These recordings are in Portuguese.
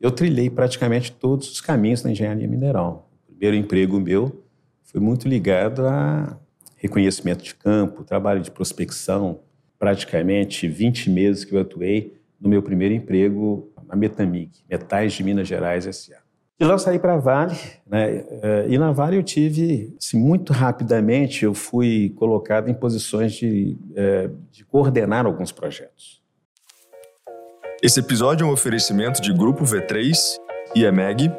eu trilhei praticamente todos os caminhos da engenharia mineral. O primeiro emprego meu foi muito ligado a reconhecimento de campo, trabalho de prospecção, praticamente 20 meses que eu atuei no meu primeiro emprego na Metamig, Metais de Minas Gerais S.A. E lá eu saí para a Vale, né? Eh, e na Vale eu tive, assim, muito rapidamente, eu fui colocado em posições de, eh, de coordenar alguns projetos. Esse episódio é um oferecimento de Grupo V3 e EMEG,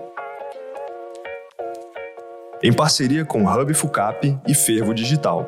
em parceria com Hub Fucap e Fervo Digital.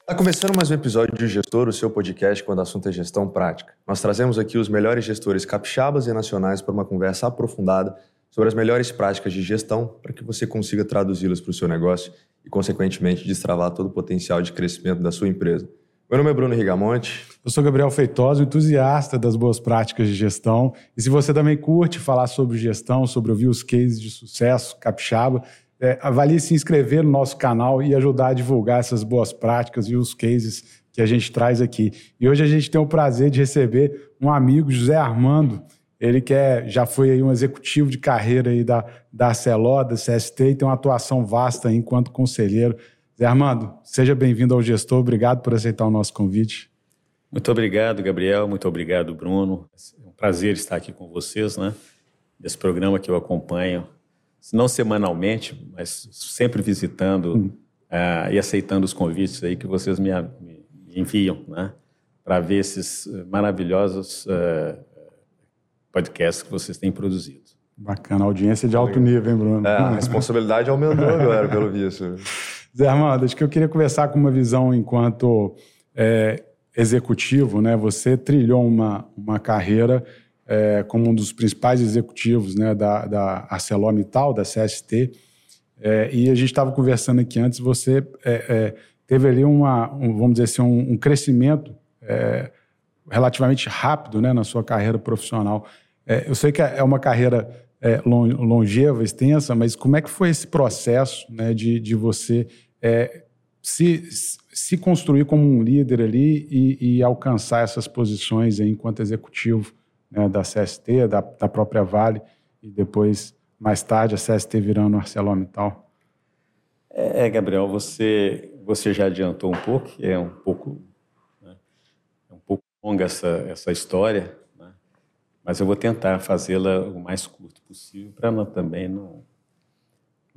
Está começando mais um episódio de Gestor, o seu podcast quando o assunto é gestão prática. Nós trazemos aqui os melhores gestores capixabas e nacionais para uma conversa aprofundada sobre as melhores práticas de gestão para que você consiga traduzi-las para o seu negócio e, consequentemente, destravar todo o potencial de crescimento da sua empresa. Meu nome é Bruno Rigamonte. Eu sou Gabriel Feitosa, entusiasta das boas práticas de gestão. E se você também curte falar sobre gestão, sobre ouvir os cases de sucesso capixaba, é, avalie se inscrever no nosso canal e ajudar a divulgar essas boas práticas e os cases que a gente traz aqui. E hoje a gente tem o prazer de receber um amigo, José Armando. Ele que é, já foi aí um executivo de carreira aí da, da Arceló, da CST, e tem uma atuação vasta enquanto conselheiro. Zé Armando, seja bem-vindo ao Gestor. Obrigado por aceitar o nosso convite. Muito obrigado, Gabriel. Muito obrigado, Bruno. É um prazer estar aqui com vocês, né? Desse programa que eu acompanho não semanalmente, mas sempre visitando hum. uh, e aceitando os convites aí que vocês me, me enviam, né? Para ver esses eh, maravilhosos uh, podcasts que vocês têm produzido. Bacana, audiência de alto nível, hein, Bruno? É, a responsabilidade aumentou agora, pelo visto. Zé Armando, acho que eu queria começar com uma visão enquanto é, executivo, né? Você trilhou uma, uma carreira é, como um dos principais executivos né, da, da ArcelorMittal, da CST, é, e a gente estava conversando aqui antes, você é, é, teve ali uma, um, vamos dizer assim, um, um crescimento é, relativamente rápido né, na sua carreira profissional. Eu sei que é uma carreira longeva, extensa, mas como é que foi esse processo né, de, de você se, se construir como um líder ali e, e alcançar essas posições enquanto executivo né, da CST, da, da própria Vale, e depois, mais tarde, a CST virando ArcelorMittal? É, Gabriel, você, você já adiantou um pouco, é um pouco, né, é um pouco longa essa, essa história, né, mas eu vou tentar fazê-la o mais curto possível para também não,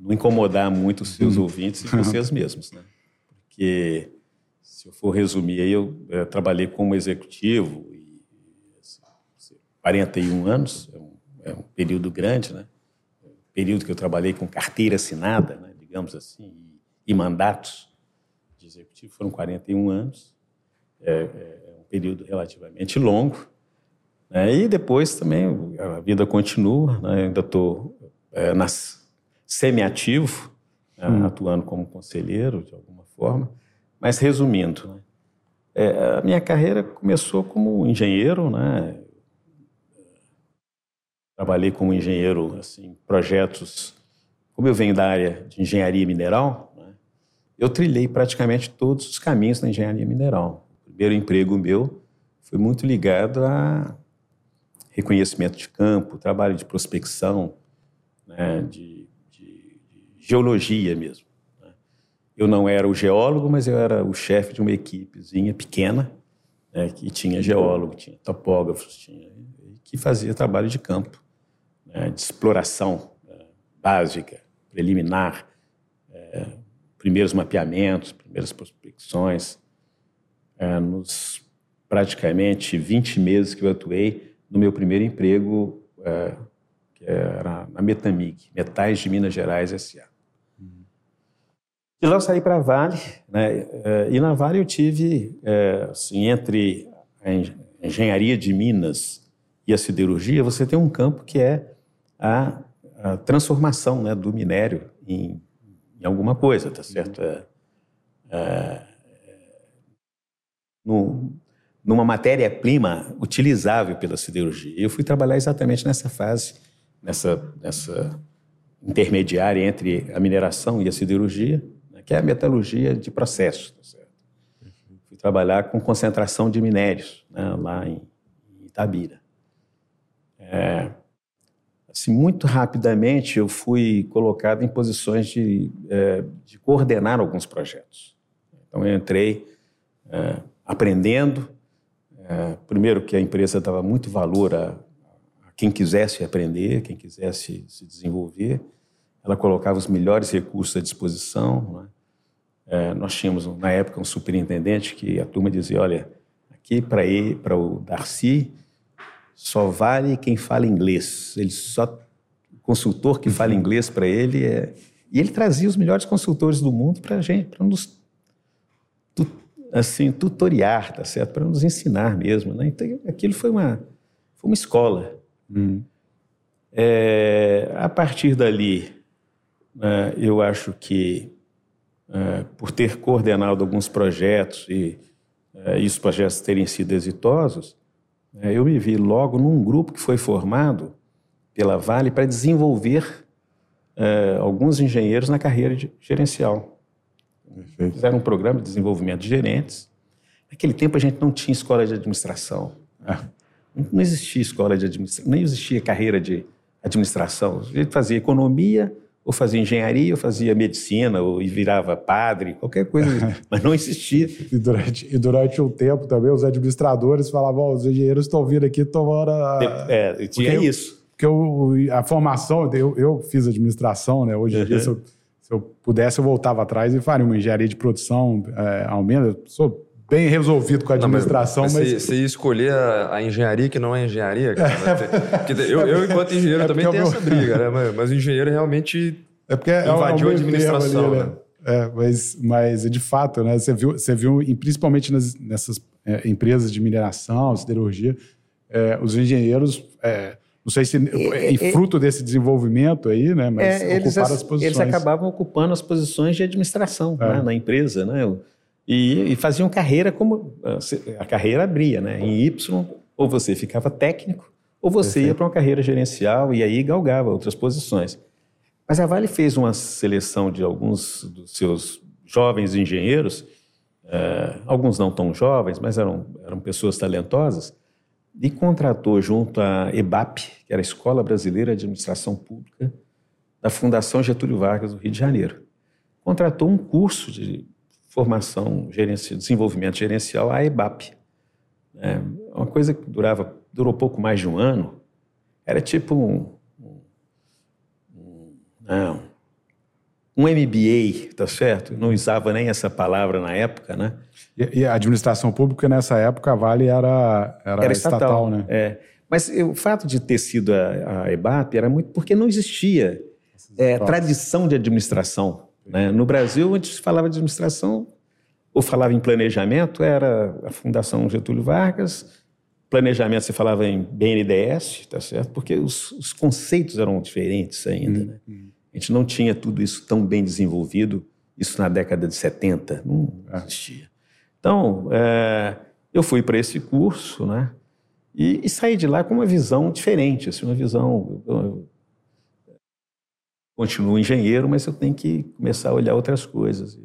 não incomodar muito os seus uhum. ouvintes e vocês mesmos. Né? Porque, se eu for resumir, eu, eu trabalhei como executivo 41 anos, é um, é um período grande, né? período que eu trabalhei com carteira assinada, né? digamos assim, e, e, mandatos de executivo, foram 41 anos, é, é um período relativamente longo. Né? E depois também a vida continua, né? ainda estou é, semi-ativo, né? hum. atuando como conselheiro de alguma forma, mas resumindo, né? é, a minha carreira começou como engenheiro, né? Trabalhei como engenheiro, assim, projetos. Como eu venho da área de engenharia mineral, né, eu trilhei praticamente todos os caminhos da engenharia mineral. O primeiro emprego meu foi muito ligado a reconhecimento de campo, trabalho de prospecção, né, de, geologia mesmo. Né. Eu não era o geólogo, mas eu era o chefe de uma equipezinha pequena, né, que tinha geólogo, tinha topógrafos, tinha, que fazia trabalho de campo né, de exploração é, básica, preliminar, é, primeiros mapeamentos, primeiras prospecções. É, nos praticamente 20 meses que eu atuei no meu primeiro emprego, é, que era na Metamig, Metais de Minas Gerais S.A. E lá eu saí para a Vale, né, é, e na Vale eu tive, é, assim, entre a engenharia de Minas e a siderurgia, você tem um campo que é a, a transformação né, do minério em, em, alguma coisa, tá certo? É, é, no, numa matéria-prima utilizável pela siderurgia. Eu fui trabalhar exatamente nessa fase, nessa, nessa intermediária entre a mineração e a siderurgia, né, que é a metalurgia de processo. Tá certo? Fui trabalhar com concentração de minérios né, lá em, em Itabira. é, assim, muito rapidamente eu fui colocado em posições de, é, de coordenar alguns projetos. Então eu entrei é, aprendendo, é, primeiro que a empresa dava muito valor a, a, quem quisesse aprender, quem quisesse se desenvolver, ela colocava os melhores recursos à disposição. Né? É, nós tínhamos na época um superintendente que a turma dizia, olha, aqui para para o Darcy só vale quem fala inglês. Ele só consultor que fala inglês para ele é e ele trazia os melhores consultores do mundo para a gente, para nos tu, assim tutoriar, tá certo, para nos ensinar mesmo, né? Então aquilo foi uma foi uma escola. Hum. É, a partir dali, né, eu acho que é, por ter coordenado alguns projetos e, é, os projetos terem sido exitosos, é, eu me vi logo num grupo que foi formado pela Vale para desenvolver é, alguns engenheiros na carreira de gerencial. Perfeito. Fizeram um programa de desenvolvimento de gerentes. Naquele tempo a gente não tinha escola de administração. É. Não existia escola de administração, nem existia carreira de administração. A gente fazia economia, ou fazia engenharia, ou fazia medicina, ou virava padre, qualquer coisa, mas não existia. e, durante, e durante um tempo também os administradores falavam, os engenheiros estão vindo aqui tomando... A... É, tinha porque isso. porque eu, a formação, eu, eu fiz administração, né? Hoje em uhum. dia, se eu, se eu, pudesse, eu voltava atrás e faria uma engenharia de produção, é, ao menos, eu sou bem resolvido com a administração, não, mas... Você ia escolher a, a, engenharia que não é engenharia, cara. Porque eu, eu, enquanto engenheiro, é também tenho essa briga, né? Mas, mas, o engenheiro realmente é porque é invadiu é a administração, ali, né? né? É, mas, mas de fato, né? Você viu, você viu principalmente nas, nessas é, empresas de mineração, siderurgia, é, os engenheiros, é, não sei se é, fruto desse desenvolvimento aí, né? Mas ocuparam eles, as posições. Eles acabavam ocupando as posições de administração né, na empresa, né? E, e faziam carreira como a carreira abria, né? Em Y, ou você ficava técnico, ou você Perfeito. ia para uma carreira gerencial e aí galgava outras posições. Mas a Vale fez uma seleção de alguns dos seus jovens engenheiros, eh, alguns não tão jovens, mas eram, eram pessoas talentosas, e contratou junto à EBAP, que era a Escola Brasileira de Administração Pública, da Fundação Getúlio Vargas do Rio de Janeiro. Contratou um curso de formação, gerenci, desenvolvimento gerencial, a EBAP. É uma coisa que durava, durou pouco mais de um ano. Era tipo um, um, não, um MBA, tá certo? Não usava nem essa palavra na época, né? E, e a administração pública nessa época, a Vale era, era, era estatal, estatal, né? É. Mas o fato de ter sido a, a EBAP era muito porque não existia é, tradição de administração né? No Brasil, antes se falava de administração ou falava em planejamento, era a Fundação Getúlio Vargas. Planejamento se falava em BNDES, tá certo? Porque os, os conceitos eram diferentes ainda. Né? Hum. A gente não tinha tudo isso tão bem desenvolvido, isso na década de 70, não ah. existia. Então, é, eu fui para esse curso, né? E, e, saí de lá com uma visão diferente, assim, uma visão. Eu, continuo engenheiro, mas eu tenho que começar a olhar outras coisas.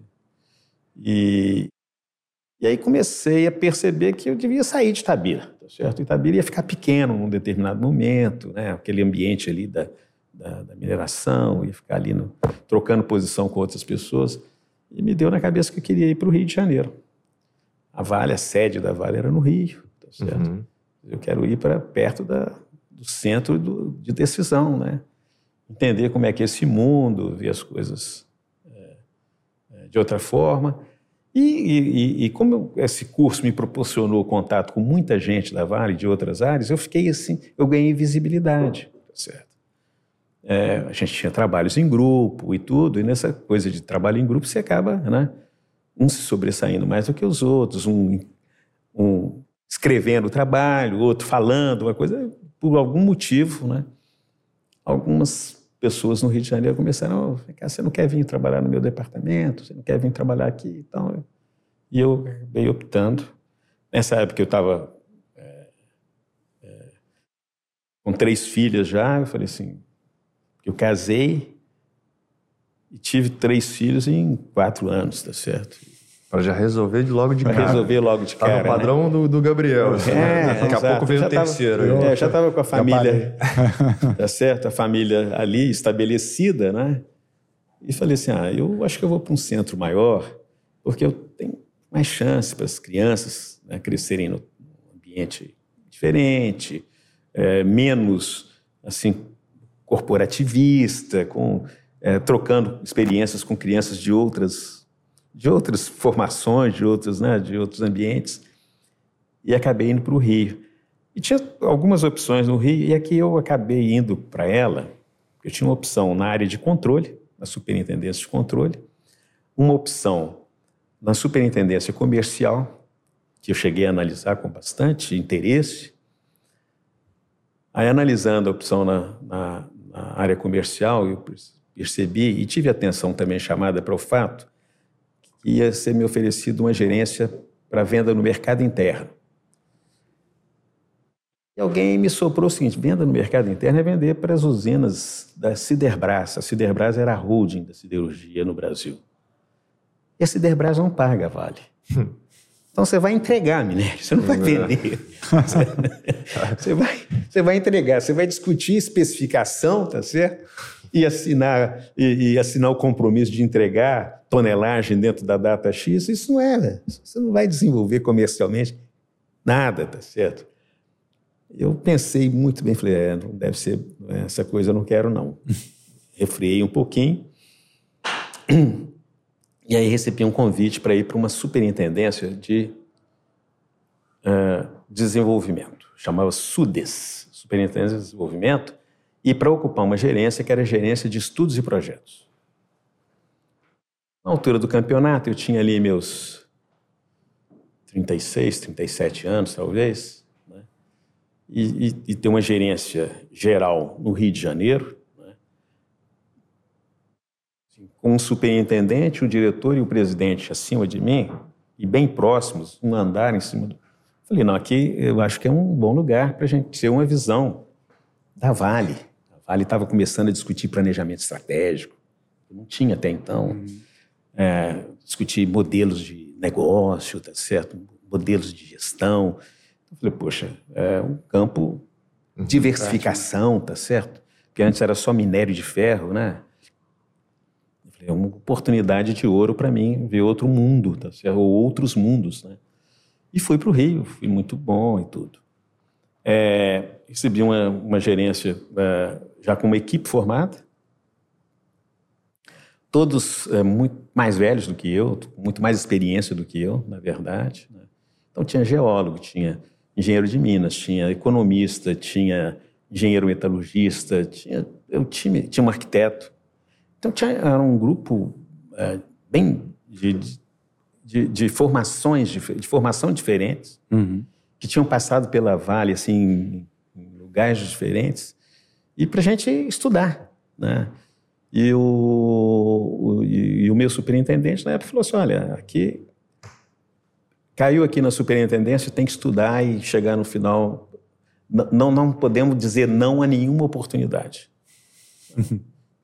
E, e aí comecei a perceber que eu devia sair de Itabira, tá certo? Itabira ia ficar pequeno num determinado momento, né? aquele ambiente ali da, da, da mineração, ia ficar ali no, trocando posição com outras pessoas. E me deu na cabeça que eu queria ir para o Rio de Janeiro. A Vale, a sede da Vale era no Rio, tá certo? Uhum. Eu quero ir para perto da, do centro do, de decisão, né? Entender como é que é esse mundo, ver as coisas é, é, de outra forma. E, e, e, como esse curso me proporcionou contato com muita gente da Vale de outras áreas, eu fiquei assim, eu ganhei visibilidade, tá certo? É, a gente tinha trabalhos em grupo e tudo, e nessa coisa de trabalho em grupo você acaba, né? Um se sobressaindo mais do que os outros, um, um escrevendo o trabalho, outro falando, uma coisa, por algum motivo, né? algumas pessoas no Rio de Janeiro começaram, oh, você não quer vir trabalhar no meu departamento, você não quer vir trabalhar aqui, então e eu acabei optando. Nessa época eu estava é, é, com três filhas já, eu falei assim, eu casei e tive três filhos em quatro anos, tá certo? Para já resolver de logo de cara. Resolver logo de cara. Tá no padrão né? do, do Gabriel. Assim, é, Daqui exato. a pouco veio o terceiro. Tava, é, já estava com a família, tá certo? A família ali estabelecida, né? E falei assim, ah, eu acho que eu vou para um centro maior, porque eu tenho mais chance para as crianças né, crescerem no ambiente diferente, é, menos, assim, corporativista, com é, trocando experiências com crianças de outras de outras formações, de outros, né, de outros ambientes, e acabei indo para o Rio. E tinha algumas opções no Rio, e aqui eu acabei indo para ela. Eu tinha uma opção na área de controle, na superintendência de controle, uma opção na superintendência comercial, que eu cheguei a analisar com bastante interesse. Aí, analisando a opção na, na, na área comercial, eu percebi e tive atenção também chamada para o fato ia ser me oferecido uma gerência para venda no mercado interno. E alguém me soprou o seguinte: venda no mercado interno é vender para as usinas da Siderbras. A Siderbras era a holding da siderurgia no Brasil. E a Siderbras não paga Vale. Então você vai entregar minério, você não vai vender. Você vai, você vai entregar, você vai discutir especificação, tá certo? E assinar, e, e, assinar o compromisso de entregar tonelagem dentro da data X, isso não é, né? Você não vai desenvolver comercialmente nada, tá certo? Eu pensei muito bem, falei, é, não deve ser essa coisa, eu não quero não. Refriei um pouquinho e aí recebi um convite para ir para uma superintendência de uh, desenvolvimento, chamava SUDES, Superintendência de Desenvolvimento, e para ocupar uma gerência que era gerência de estudos e projetos. Na altura do campeonato, eu tinha ali meus 36, 37 anos, talvez, né? e, e, e ter uma gerência geral no Rio de Janeiro, né? assim, com um superintendente, o diretor e o presidente acima de mim, e bem próximos, um andar em cima do. Falei, não, aqui eu acho que é um bom lugar para a gente ter uma visão da Vale Vale estava começando a discutir planejamento estratégico, não tinha até então. Uhum. É, discutir modelos de negócio, tá certo? modelos de gestão. Eu falei, poxa, é um campo de uhum. diversificação, tá certo? Porque antes era só minério de ferro, né? Eu falei, é uma oportunidade de ouro para mim ver outro mundo, tá certo? Ou outros mundos, né? E fui para o Rio, fui muito bom e tudo. É, recebi uma, uma gerência é, já com uma equipe formada, todos é, muito mais velhos do que eu, muito mais experiência do que eu, na verdade. Né? Então tinha geólogo, tinha engenheiro de minas, tinha economista, tinha engenheiro metalurgista, tinha, eu tinha, tinha um arquiteto. Então tinha, era um grupo é, bem de, de, de, formações, de, de formação diferentes, uhum. que tinham passado pela Vale assim, em lugares diferentes e para a gente estudar. Né? E o, o, e o meu superintendente na época falou assim: olha, aqui caiu aqui na superintendência, tem que estudar e chegar no final. Não, não podemos dizer não a nenhuma oportunidade.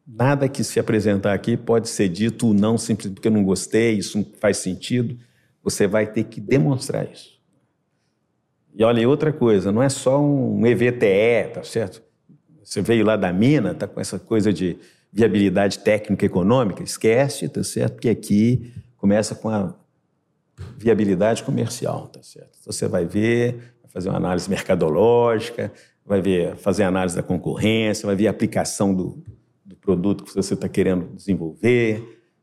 Nada que se apresentar aqui pode ser dito não simplesmente porque eu não gostei, isso não faz sentido. Você vai ter que demonstrar isso. E olha, outra coisa, não é só um EVTE, tá certo? Você veio lá da mina, está com essa coisa de viabilidade técnica e econômica, esquece, tá certo? Porque aqui começa com a viabilidade comercial, tá certo? Então você vai ver, vai fazer uma análise mercadológica, vai ver, fazer análise da concorrência, vai ver a aplicação do, do produto que você está querendo desenvolver,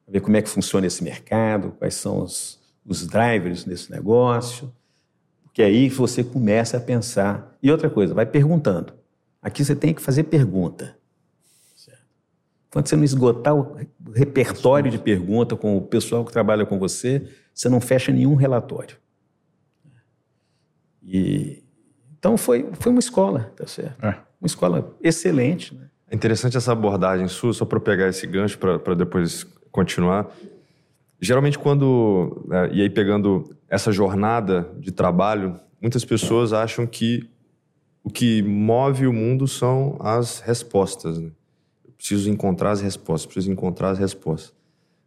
vai ver como é que funciona esse mercado, quais são os, os drivers desse negócio, porque aí você começa a pensar. E outra coisa, vai perguntando. Aqui você tem que fazer pergunta. Quando você não esgotar o repertório de pergunta com o pessoal que trabalha com você, você não fecha nenhum relatório. E, então foi, foi uma escola, tá certo? É. Uma escola excelente. Né? É interessante essa abordagem sua, só para pegar esse gancho para depois continuar. Geralmente, quando. É, e aí, pegando essa jornada de trabalho, muitas pessoas acham que o que move o mundo são as respostas. Né? Eu preciso encontrar as respostas, preciso encontrar as respostas.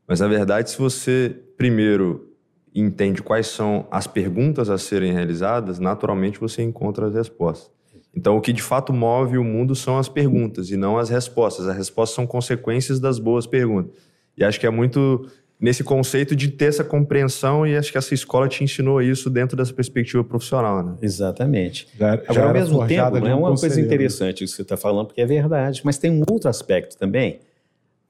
Mas, na verdade, se você primeiro entende quais são as perguntas a serem realizadas, naturalmente você encontra as respostas. Então, o que de fato move o mundo são as perguntas e não as respostas. As respostas são consequências das boas perguntas. E acho que é muito nesse conceito de ter essa compreensão e acho que essa escola te ensinou isso dentro dessa perspectiva profissional, né? Exatamente. Já, já Agora, ao mesmo tempo, é uma coisa interessante isso que você está falando, porque é verdade, mas tem um outro aspecto também,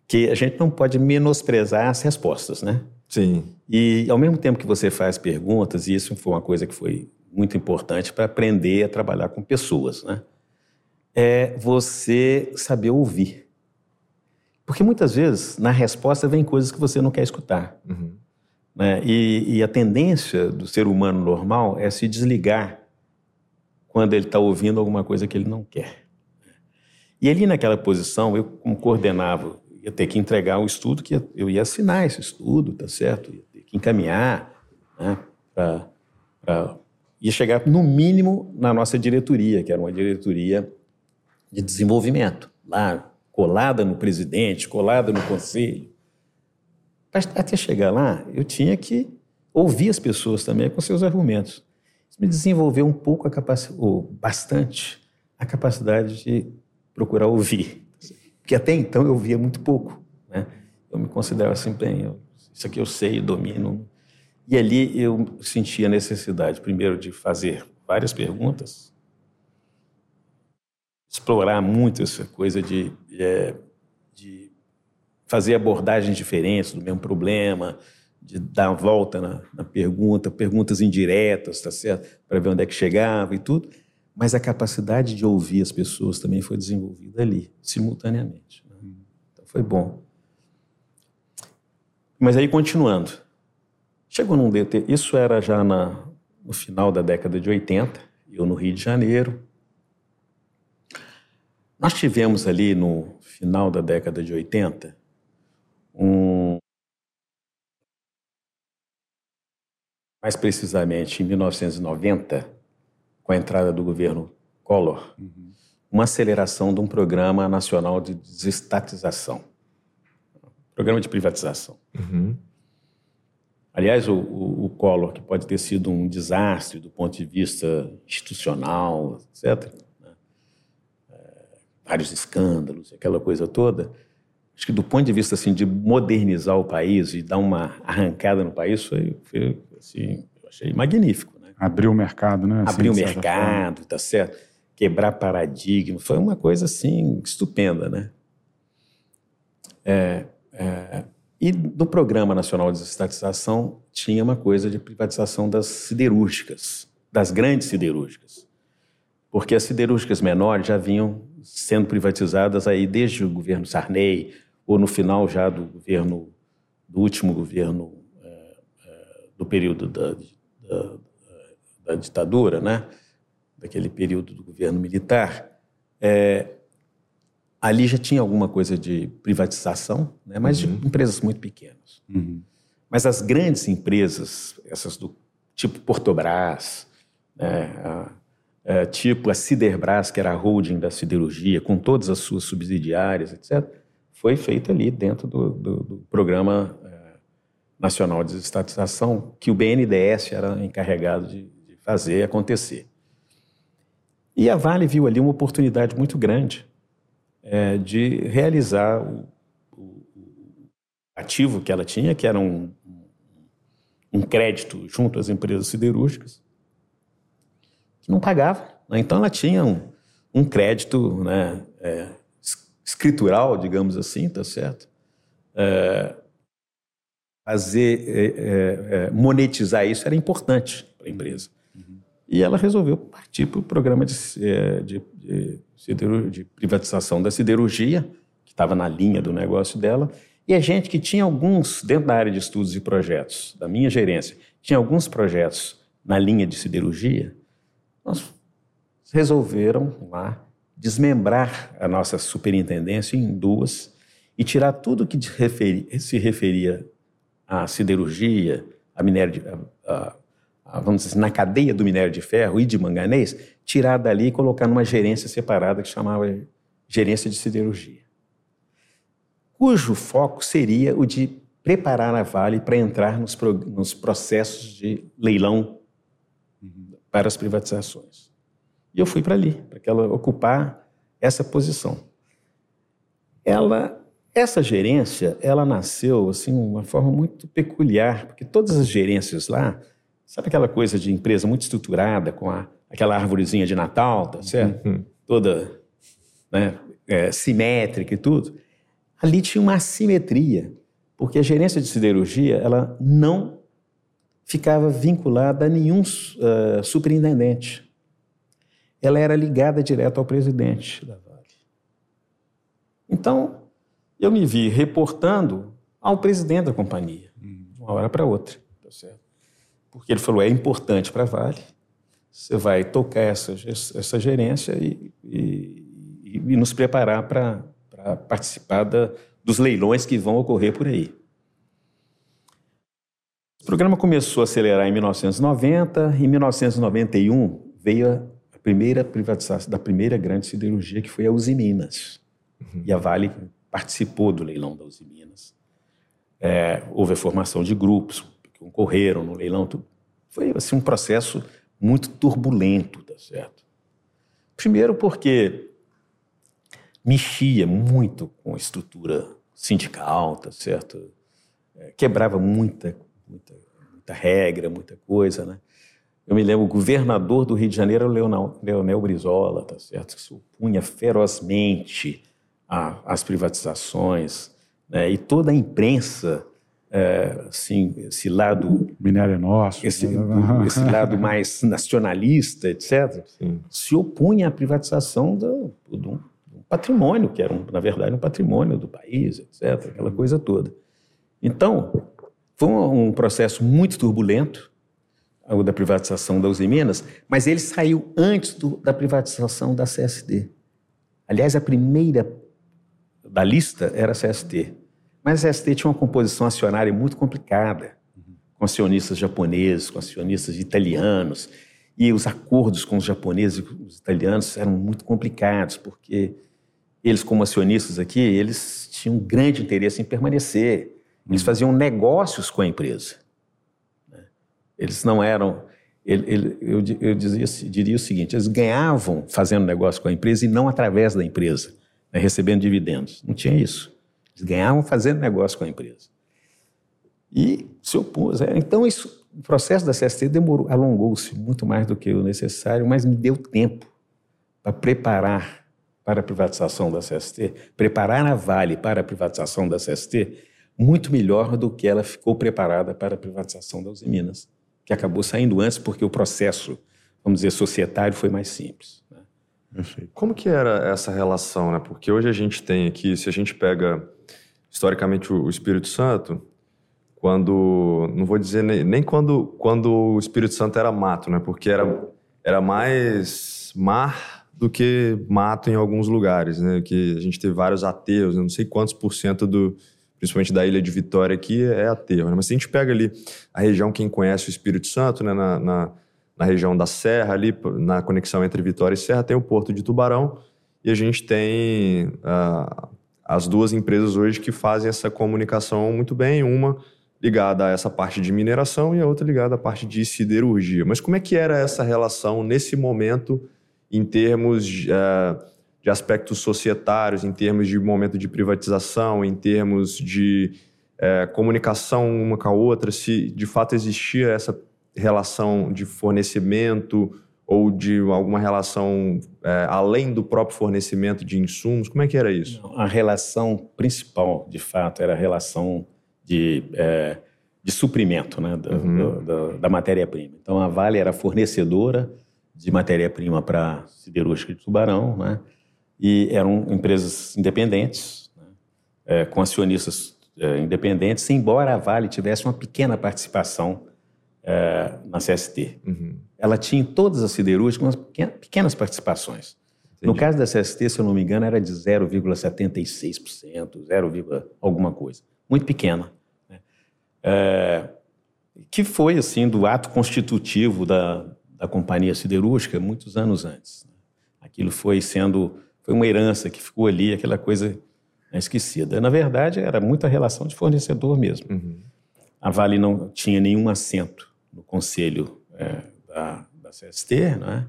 que a gente não pode menosprezar as respostas, né? Sim. E ao mesmo tempo que você faz perguntas, e isso foi uma coisa que foi muito importante para aprender a trabalhar com pessoas, né? É você saber ouvir. Porque muitas vezes, na resposta, vem coisas que você não quer escutar. Uhum. Né? E, e, a tendência do ser humano normal é se desligar quando ele está ouvindo alguma coisa que ele não quer. E ali naquela posição, eu, como coordenava, ia ter que entregar o estudo, que eu ia assinar esse estudo, tá certo? Ia ter que encaminhar né, para ia chegar no mínimo na nossa diretoria, que era uma diretoria de desenvolvimento, lá colada no presidente, colada no conselho. Até chegar lá, eu tinha que ouvir as pessoas também com seus argumentos. Isso me desenvolveu um pouco a capacidade, ou bastante, a capacidade de procurar ouvir. Porque até então eu ouvia muito pouco. Né? Eu me considerava assim, bem, eu, isso aqui eu sei, eu domino, e ali eu senti a necessidade, primeiro, de fazer várias perguntas, explorar muito essa coisa de, é, de fazer abordagens diferentes do mesmo problema, de dar a volta na, na pergunta, perguntas indiretas, tá certo? Para ver onde é que chegava e tudo. Mas a capacidade de ouvir as pessoas também foi desenvolvida ali, simultaneamente. Né? Então foi bom. Mas aí, continuando. Chegou num DT, isso era já na, no final da década de 80, eu no Rio de Janeiro. Nós tivemos ali no final da década de 80 um. Mais precisamente em 1990, com a entrada do governo Collor, uhum. uma aceleração de um programa nacional de desestatização programa de privatização. Uhum. Aliás, o, o, o, Collor, que pode ter sido um desastre do ponto de vista institucional, etc., vários escândalos, aquela coisa toda, acho que do ponto de vista assim, de modernizar o país e dar uma arrancada no país, foi, foi assim, eu achei magnífico. Né? Abriu o mercado, né? Assim, Abriu o mercado, forma. tá certo? Quebrar paradigma, foi uma coisa assim estupenda, né? É, é, e no Programa Nacional de Desestatização tinha uma coisa de privatização das siderúrgicas, das grandes siderúrgicas. Porque as siderúrgicas menores já vinham sendo privatizadas aí desde o governo Sarney, ou no final já do governo, do último governo é, é, do período da, da, da, ditadura, né? daquele período do governo militar. É, ali já tinha alguma coisa de privatização, né? mas uhum. de empresas muito pequenas. Uhum. Mas as grandes empresas, essas do tipo Portobras, né? a, a, tipo a Siderbras, que era a holding da siderurgia, com todas as suas subsidiárias, etc., foi feita ali dentro do, do, do Programa é, Nacional de Desestatização, que o BNDES era encarregado de, de fazer acontecer. E a Vale viu ali uma oportunidade muito grande é, de realizar o, o, ativo que ela tinha, que era um, um crédito junto às empresas siderúrgicas, que não pagava. Né? Então ela tinha um, um crédito né, é, escritural, digamos assim, tá certo? É, fazer é, é, é, monetizar isso era importante para a empresa. Uhum. E ela resolveu partir para o programa de, de, de de privatização da siderurgia, que estava na linha do negócio dela, e a gente que tinha alguns, dentro da área de estudos e projetos, da minha gerência, tinha alguns projetos na linha de siderurgia, nós resolveram lá desmembrar a nossa superintendência em duas e tirar tudo que se referia à siderurgia, a minério de, vamos dizer assim, na cadeia do minério de ferro e de manganês, tirar dali e colocar numa gerência separada que chamava gerência de siderurgia, cujo foco seria o de preparar a Vale para entrar nos, nos, processos de leilão para as privatizações. E eu fui para ali, para que ela ocupar essa posição. Ela, essa gerência, ela nasceu assim de uma forma muito peculiar, porque todas as gerências lá, sabe aquela coisa de empresa muito estruturada com a, aquela árvorezinha de Natal, tá certo? Uhum. Toda né, é, simétrica e tudo. Ali tinha uma assimetria, porque a gerência de siderurgia ela não ficava vinculada a nenhum uh, superintendente. Ela era ligada direto ao presidente da Vale. Então, eu me vi reportando ao presidente da companhia, de uma hora para outra. Tá? Porque ele falou: é importante para a Vale, você vai tocar essa, essa gerência e, e, e nos preparar para participar da, dos leilões que vão ocorrer por aí. O programa começou a acelerar em 1990, em 1991 veio a primeira privatização da primeira grande siderurgia, que foi a Uzi Minas. Uhum. E a Vale participou do leilão da Uzi Minas. É, houve a formação de grupos que concorreram no leilão. Tudo. Foi assim, um processo muito turbulento, tá certo? Primeiro porque mexia muito com a estrutura sindical, tá certo? É, quebrava muita, muita, muita regra, muita coisa, né? Eu me lembro, o governador do Rio de Janeiro, Leonel, Leonel Brizola, tá certo? Que se opunha ferozmente às privatizações, né? e toda a imprensa, é, assim, esse lado... Minério é nosso. Esse, esse lado mais nacionalista, etc., Sim. se opunha à privatização do, do, patrimônio, que era, um, na verdade, um patrimônio do país, etc., aquela coisa toda. Então, foi um, processo muito turbulento, o da privatização da Uzi Minas, mas ele saiu antes do, da privatização da CSD. Aliás, a primeira da lista era a CST. Mas a CST tinha uma composição acionária muito complicada, com acionistas japoneses, com acionistas italianos, e os acordos com os japoneses e os italianos eram muito complicados, porque eles, como acionistas aqui, eles tinham um grande interesse em permanecer. Eles uhum. faziam negócios com a empresa. Né? Eles não eram. Ele, ele, eu, eu dizia, diria o seguinte: eles ganhavam fazendo negócio com a empresa e não através da empresa, né, recebendo dividendos. Não tinha isso. Eles ganhavam fazendo negócio com a empresa. E se opôs. É, então, isso, o processo da CST demorou, alongou-se muito mais do que o necessário, mas me deu tempo para preparar para a privatização da CST, preparar a Vale para a privatização da CST, muito melhor do que ela ficou preparada para a privatização da Uzi Minas, que acabou saindo antes porque o processo, vamos dizer, societário foi mais simples. Né? Como que era essa relação? Né? Porque hoje a gente tem aqui, se a gente pega historicamente o Espírito Santo, quando, não vou dizer nem, nem quando, quando o Espírito Santo era mato, né? porque era, era mais mar do que mato em alguns lugares, né? Que a gente teve vários aterros, eu não sei quantos por cento do, principalmente da ilha de Vitória aqui, é aterro. Né? Mas se a gente pega ali a região, quem conhece o Espírito Santo, né? na, na, na região da Serra, ali, na conexão entre Vitória e Serra, tem o Porto de Tubarão, e a gente tem uh, as duas empresas hoje que fazem essa comunicação muito bem, uma ligada a essa parte de mineração e a outra ligada à parte de siderurgia. Mas como é que era essa relação nesse momento em termos uh, de aspectos societários, em termos de momento de privatização, em termos de uh, comunicação uma com a outra, se de fato existia essa relação de fornecimento ou de alguma relação uh, além do próprio fornecimento de insumos? Como é que era isso? A relação principal, de fato, era a relação de, de suprimento né, da, uhum. da, da matéria-prima. Então, a Vale era fornecedora de matéria-prima para siderúrgica de Tubarão, né? E eram empresas independentes, né? é, com acionistas é, independentes, embora a Vale tivesse uma pequena participação é, na CST. Uhum. Ela tinha em todas as siderúrgicas pequenas participações. Entendi. No caso da CST, se eu não me engano, era de 0,76%, 0, alguma coisa. Muito pequena. Né? É, que foi, assim, do ato constitutivo da, da companhia siderúrgica muitos anos antes. Aquilo foi sendo, foi uma herança que ficou ali, aquela coisa né, esquecida. Na verdade, era muita relação de fornecedor mesmo. Uhum. A Vale não tinha nenhum assento no conselho é, da, da CST, né?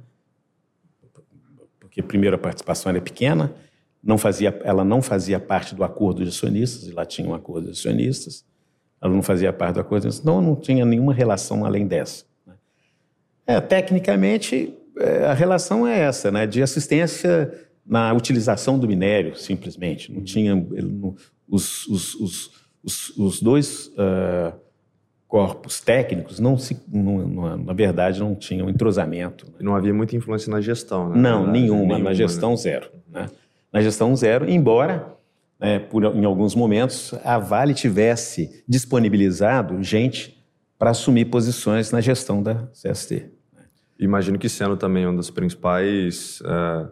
porque primeiro a participação era pequena, não fazia, ela não fazia parte do acordo de acionistas, e lá tinha um acordo de acionistas, ela não fazia parte do acordo de acionistas, então não tinha nenhuma relação além dessa. Né? É, tecnicamente, é, a relação é essa, né, de assistência na utilização do minério, simplesmente. Não tinha. Não, os, os, os, os, dois uh, corpos técnicos, não se, não, não, na verdade, não tinham entrosamento. Né? Não havia muita influência na gestão, né? Não, nenhuma, nenhuma, na gestão né? zero. Né? Na gestão zero, embora, né, por, em alguns momentos, a Vale tivesse disponibilizado gente para assumir posições na gestão da CST. Imagino que sendo também um dos principais uh,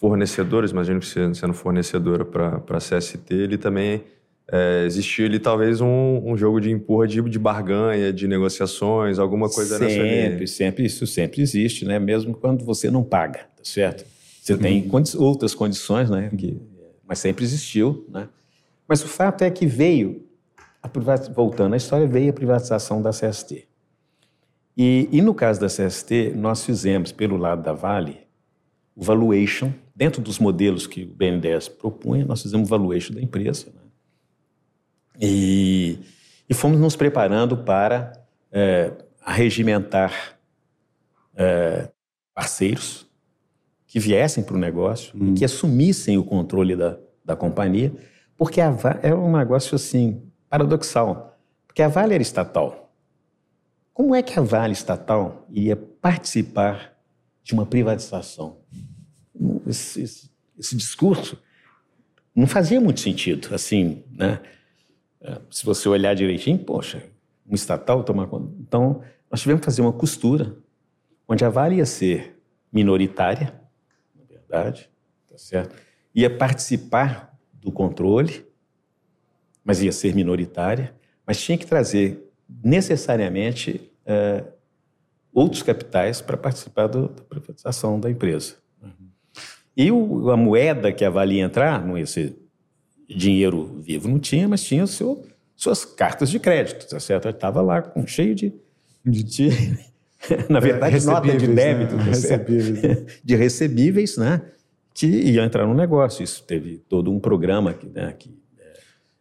fornecedores, imagino que sendo fornecedora para a CST, ele também é, existia ali talvez um, um, jogo de empurra de, de barganha, de negociações, alguma coisa sempre, nessa linha. Sempre, sempre, isso sempre existe, né? Mesmo quando você não paga, tá certo? Você uhum. tem condi outras condições, né? Que, mas sempre existiu, né? Mas o fato é que veio, voltando à história, veio a privatização da CST. E, e no caso da CST, nós fizemos, pelo lado da Vale, o valuation, dentro dos modelos que o BNDES propunha, nós fizemos o valuation da empresa. Né? E, e, fomos nos preparando para é, arregimentar é, parceiros que viessem para o negócio, hum. que assumissem o controle da, da companhia, porque a, é um negócio assim paradoxal, porque a Vale era estatal. Como é que a Vale Estatal iria participar de uma privatização? Esse, esse, esse discurso não fazia muito sentido, assim, né? É, se você olhar direitinho, poxa, um estatal tomar conta. Então, nós tivemos que fazer uma costura, onde a Vale ia ser minoritária, na verdade, tá certo? Ia participar do controle, mas ia ser minoritária, mas tinha que trazer necessariamente é, outros capitais para participar do, da privatização da empresa. E o, a moeda que a Vale ia entrar, não ser dinheiro vivo, não tinha, mas tinha seu, suas cartas de crédito, tá certo? Estava lá com, cheio de, de, de na verdade, é, nota de débito, né? tá recebíveis. de recebíveis, né? Que ia entrar no negócio. Isso teve todo um programa que, né, que,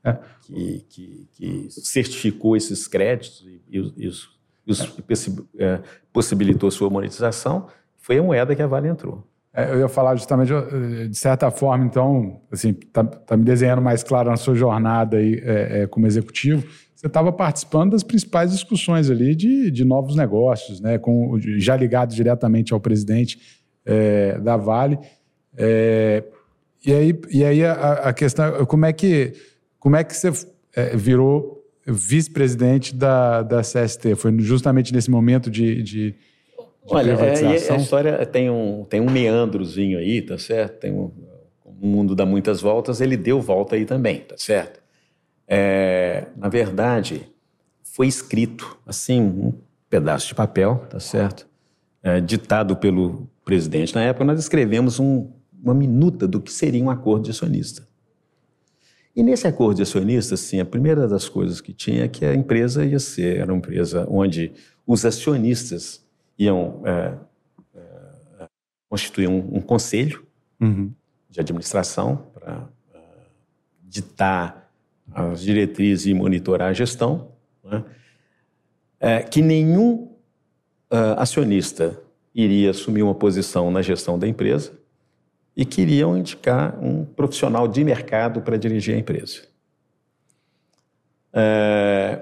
é, é. que, que, que, certificou esses créditos e, e, e isso é, possibilitou sua monetização, foi a moeda que a Vale entrou. É, eu ia falar justamente, de certa forma, então, assim, tá, tá me desenhando mais claro na sua jornada aí é, é, como executivo, você estava participando das principais discussões ali de, de novos negócios, né, com, já ligado diretamente ao presidente é, da Vale. E aí, e aí a, a, questão, como é que, como é que você virou vice-presidente da, da CST. Foi justamente nesse momento de, de Olha, é, a história tem um, tem um meandrozinho aí, tá certo? Tem um, o mundo dá muitas voltas, ele deu volta aí também, tá certo? É, na verdade, foi escrito, assim, um pedaço de papel, tá certo? É, ditado pelo presidente. Na época, nós escrevemos um, uma minuta do que seria um acordo de acionista. E nesse acordo de acionistas, sim, a primeira das coisas que tinha é que a empresa ia ser, era uma empresa onde os acionistas iam é, é, constituir um, um conselho uhum. de administração para é, ditar as diretrizes e monitorar a gestão, né? É, que nenhum é, acionista iria assumir uma posição na gestão da empresa, e queriam indicar um profissional de mercado para dirigir a empresa. É,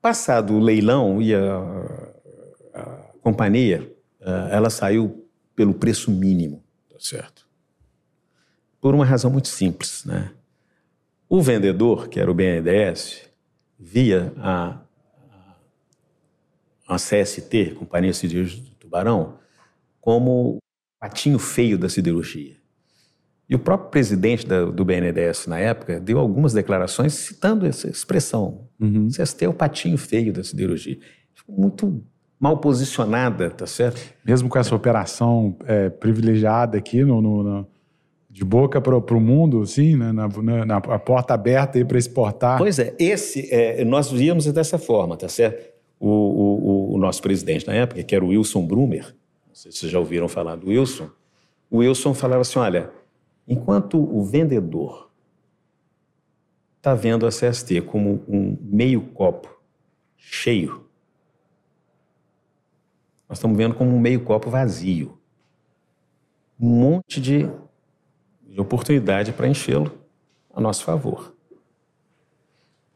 passado o leilão e a, a companhia, é, ela saiu pelo preço mínimo, tá certo? Por uma razão muito simples, né? O vendedor, que era o BNDES, via a, a, a CST, Companhia Siderúrgica do Tubarão, como o patinho feio da siderurgia. E o próprio presidente da, do BNDES, na época, deu algumas declarações citando essa expressão. Uhum. CST é o patinho feio da siderurgia. Ficou muito mal posicionada, tá certo? Mesmo com essa operação é, privilegiada aqui no, no, no de boca para o mundo, sim, né? na, na, na a porta aberta para exportar. Pois é, esse é, nós víamos dessa forma, tá certo? O, o, o, nosso presidente na época, que era o Wilson Brumer, não sei se vocês já ouviram falar do Wilson, o Wilson falava assim: olha, enquanto o vendedor está vendo a CST como um meio copo cheio, nós estamos vendo como um meio copo vazio. Um monte de de oportunidade para enchê-lo a nosso favor.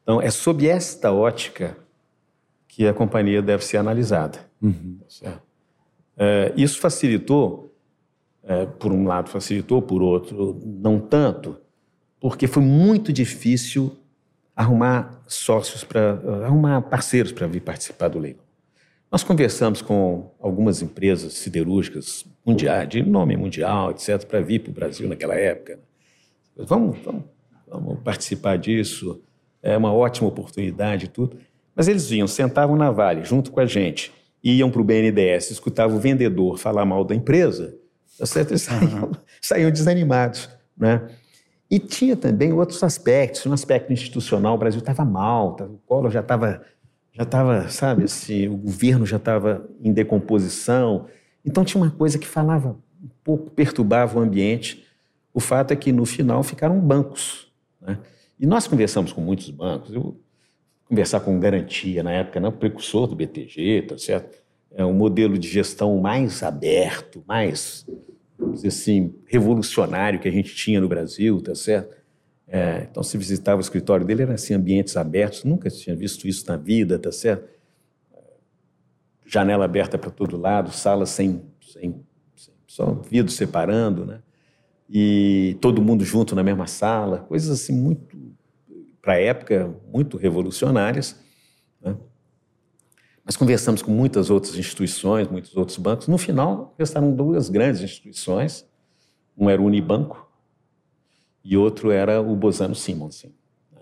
Então, é sob esta ótica que a companhia deve ser analisada. Uhum. É, isso facilitou, é, por um lado facilitou, por outro não tanto, porque foi muito difícil arrumar sócios para arrumar parceiros para vir participar do leilão. Nós conversamos com algumas empresas siderúrgicas mundiais, de nome mundial, etc., para vir para o Brasil naquela época. Vamos, vamos, vamos participar disso, é uma ótima oportunidade e tudo. Mas eles vinham, sentavam na Vale junto com a gente, iam para o BNDES, escutavam o vendedor falar mal da empresa, tá certo? eles saíam, saíam desanimados. Né? E tinha também outros aspectos. No aspecto institucional, o Brasil estava mal, o Collor já estava já estava, sabe, assim, o governo já estava em decomposição. Então tinha uma coisa que falava um pouco, perturbava o ambiente. O fato é que no final ficaram bancos. Né? E nós conversamos com muitos bancos. Eu conversar com garantia na época, não, precursor do BTG, tá certo? É um modelo de gestão mais aberto, mais, vamos dizer assim, revolucionário que a gente tinha no Brasil, tá certo? É, então, se visitava o escritório dele, eram assim, ambientes abertos, nunca tinha visto isso na vida, tá certo? Janela aberta para todo lado, sala sem, sem, sem, só vidro separando, né? E todo mundo junto na mesma sala, coisas assim muito, para a época, muito revolucionárias. Né? Nós conversamos com muitas outras instituições, muitos outros bancos. No final, restaram duas grandes instituições. Um era o Unibanco, e outro era o Bosano Simonsen. Né?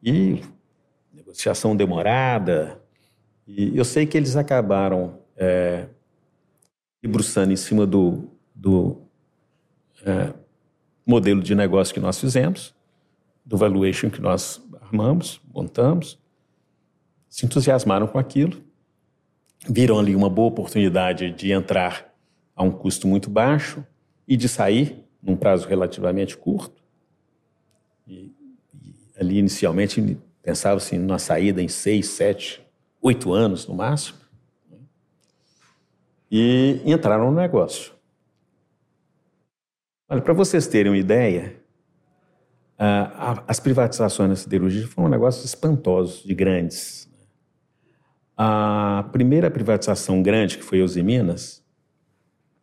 E negociação demorada, e eu sei que eles acabaram é, debruçando em cima do, do é, modelo de negócio que nós fizemos, do valuation que nós armamos, montamos, se entusiasmaram com aquilo, viram ali uma boa oportunidade de entrar a um custo muito baixo e de sair num prazo relativamente curto. E, e ali, inicialmente, pensava-se numa saída em seis, sete, oito anos no máximo. E entraram no negócio. Olha, para vocês terem uma ideia, as privatizações na siderurgia foram um negócio espantoso, de grandes. A primeira privatização grande, que foi a Uzi Minas,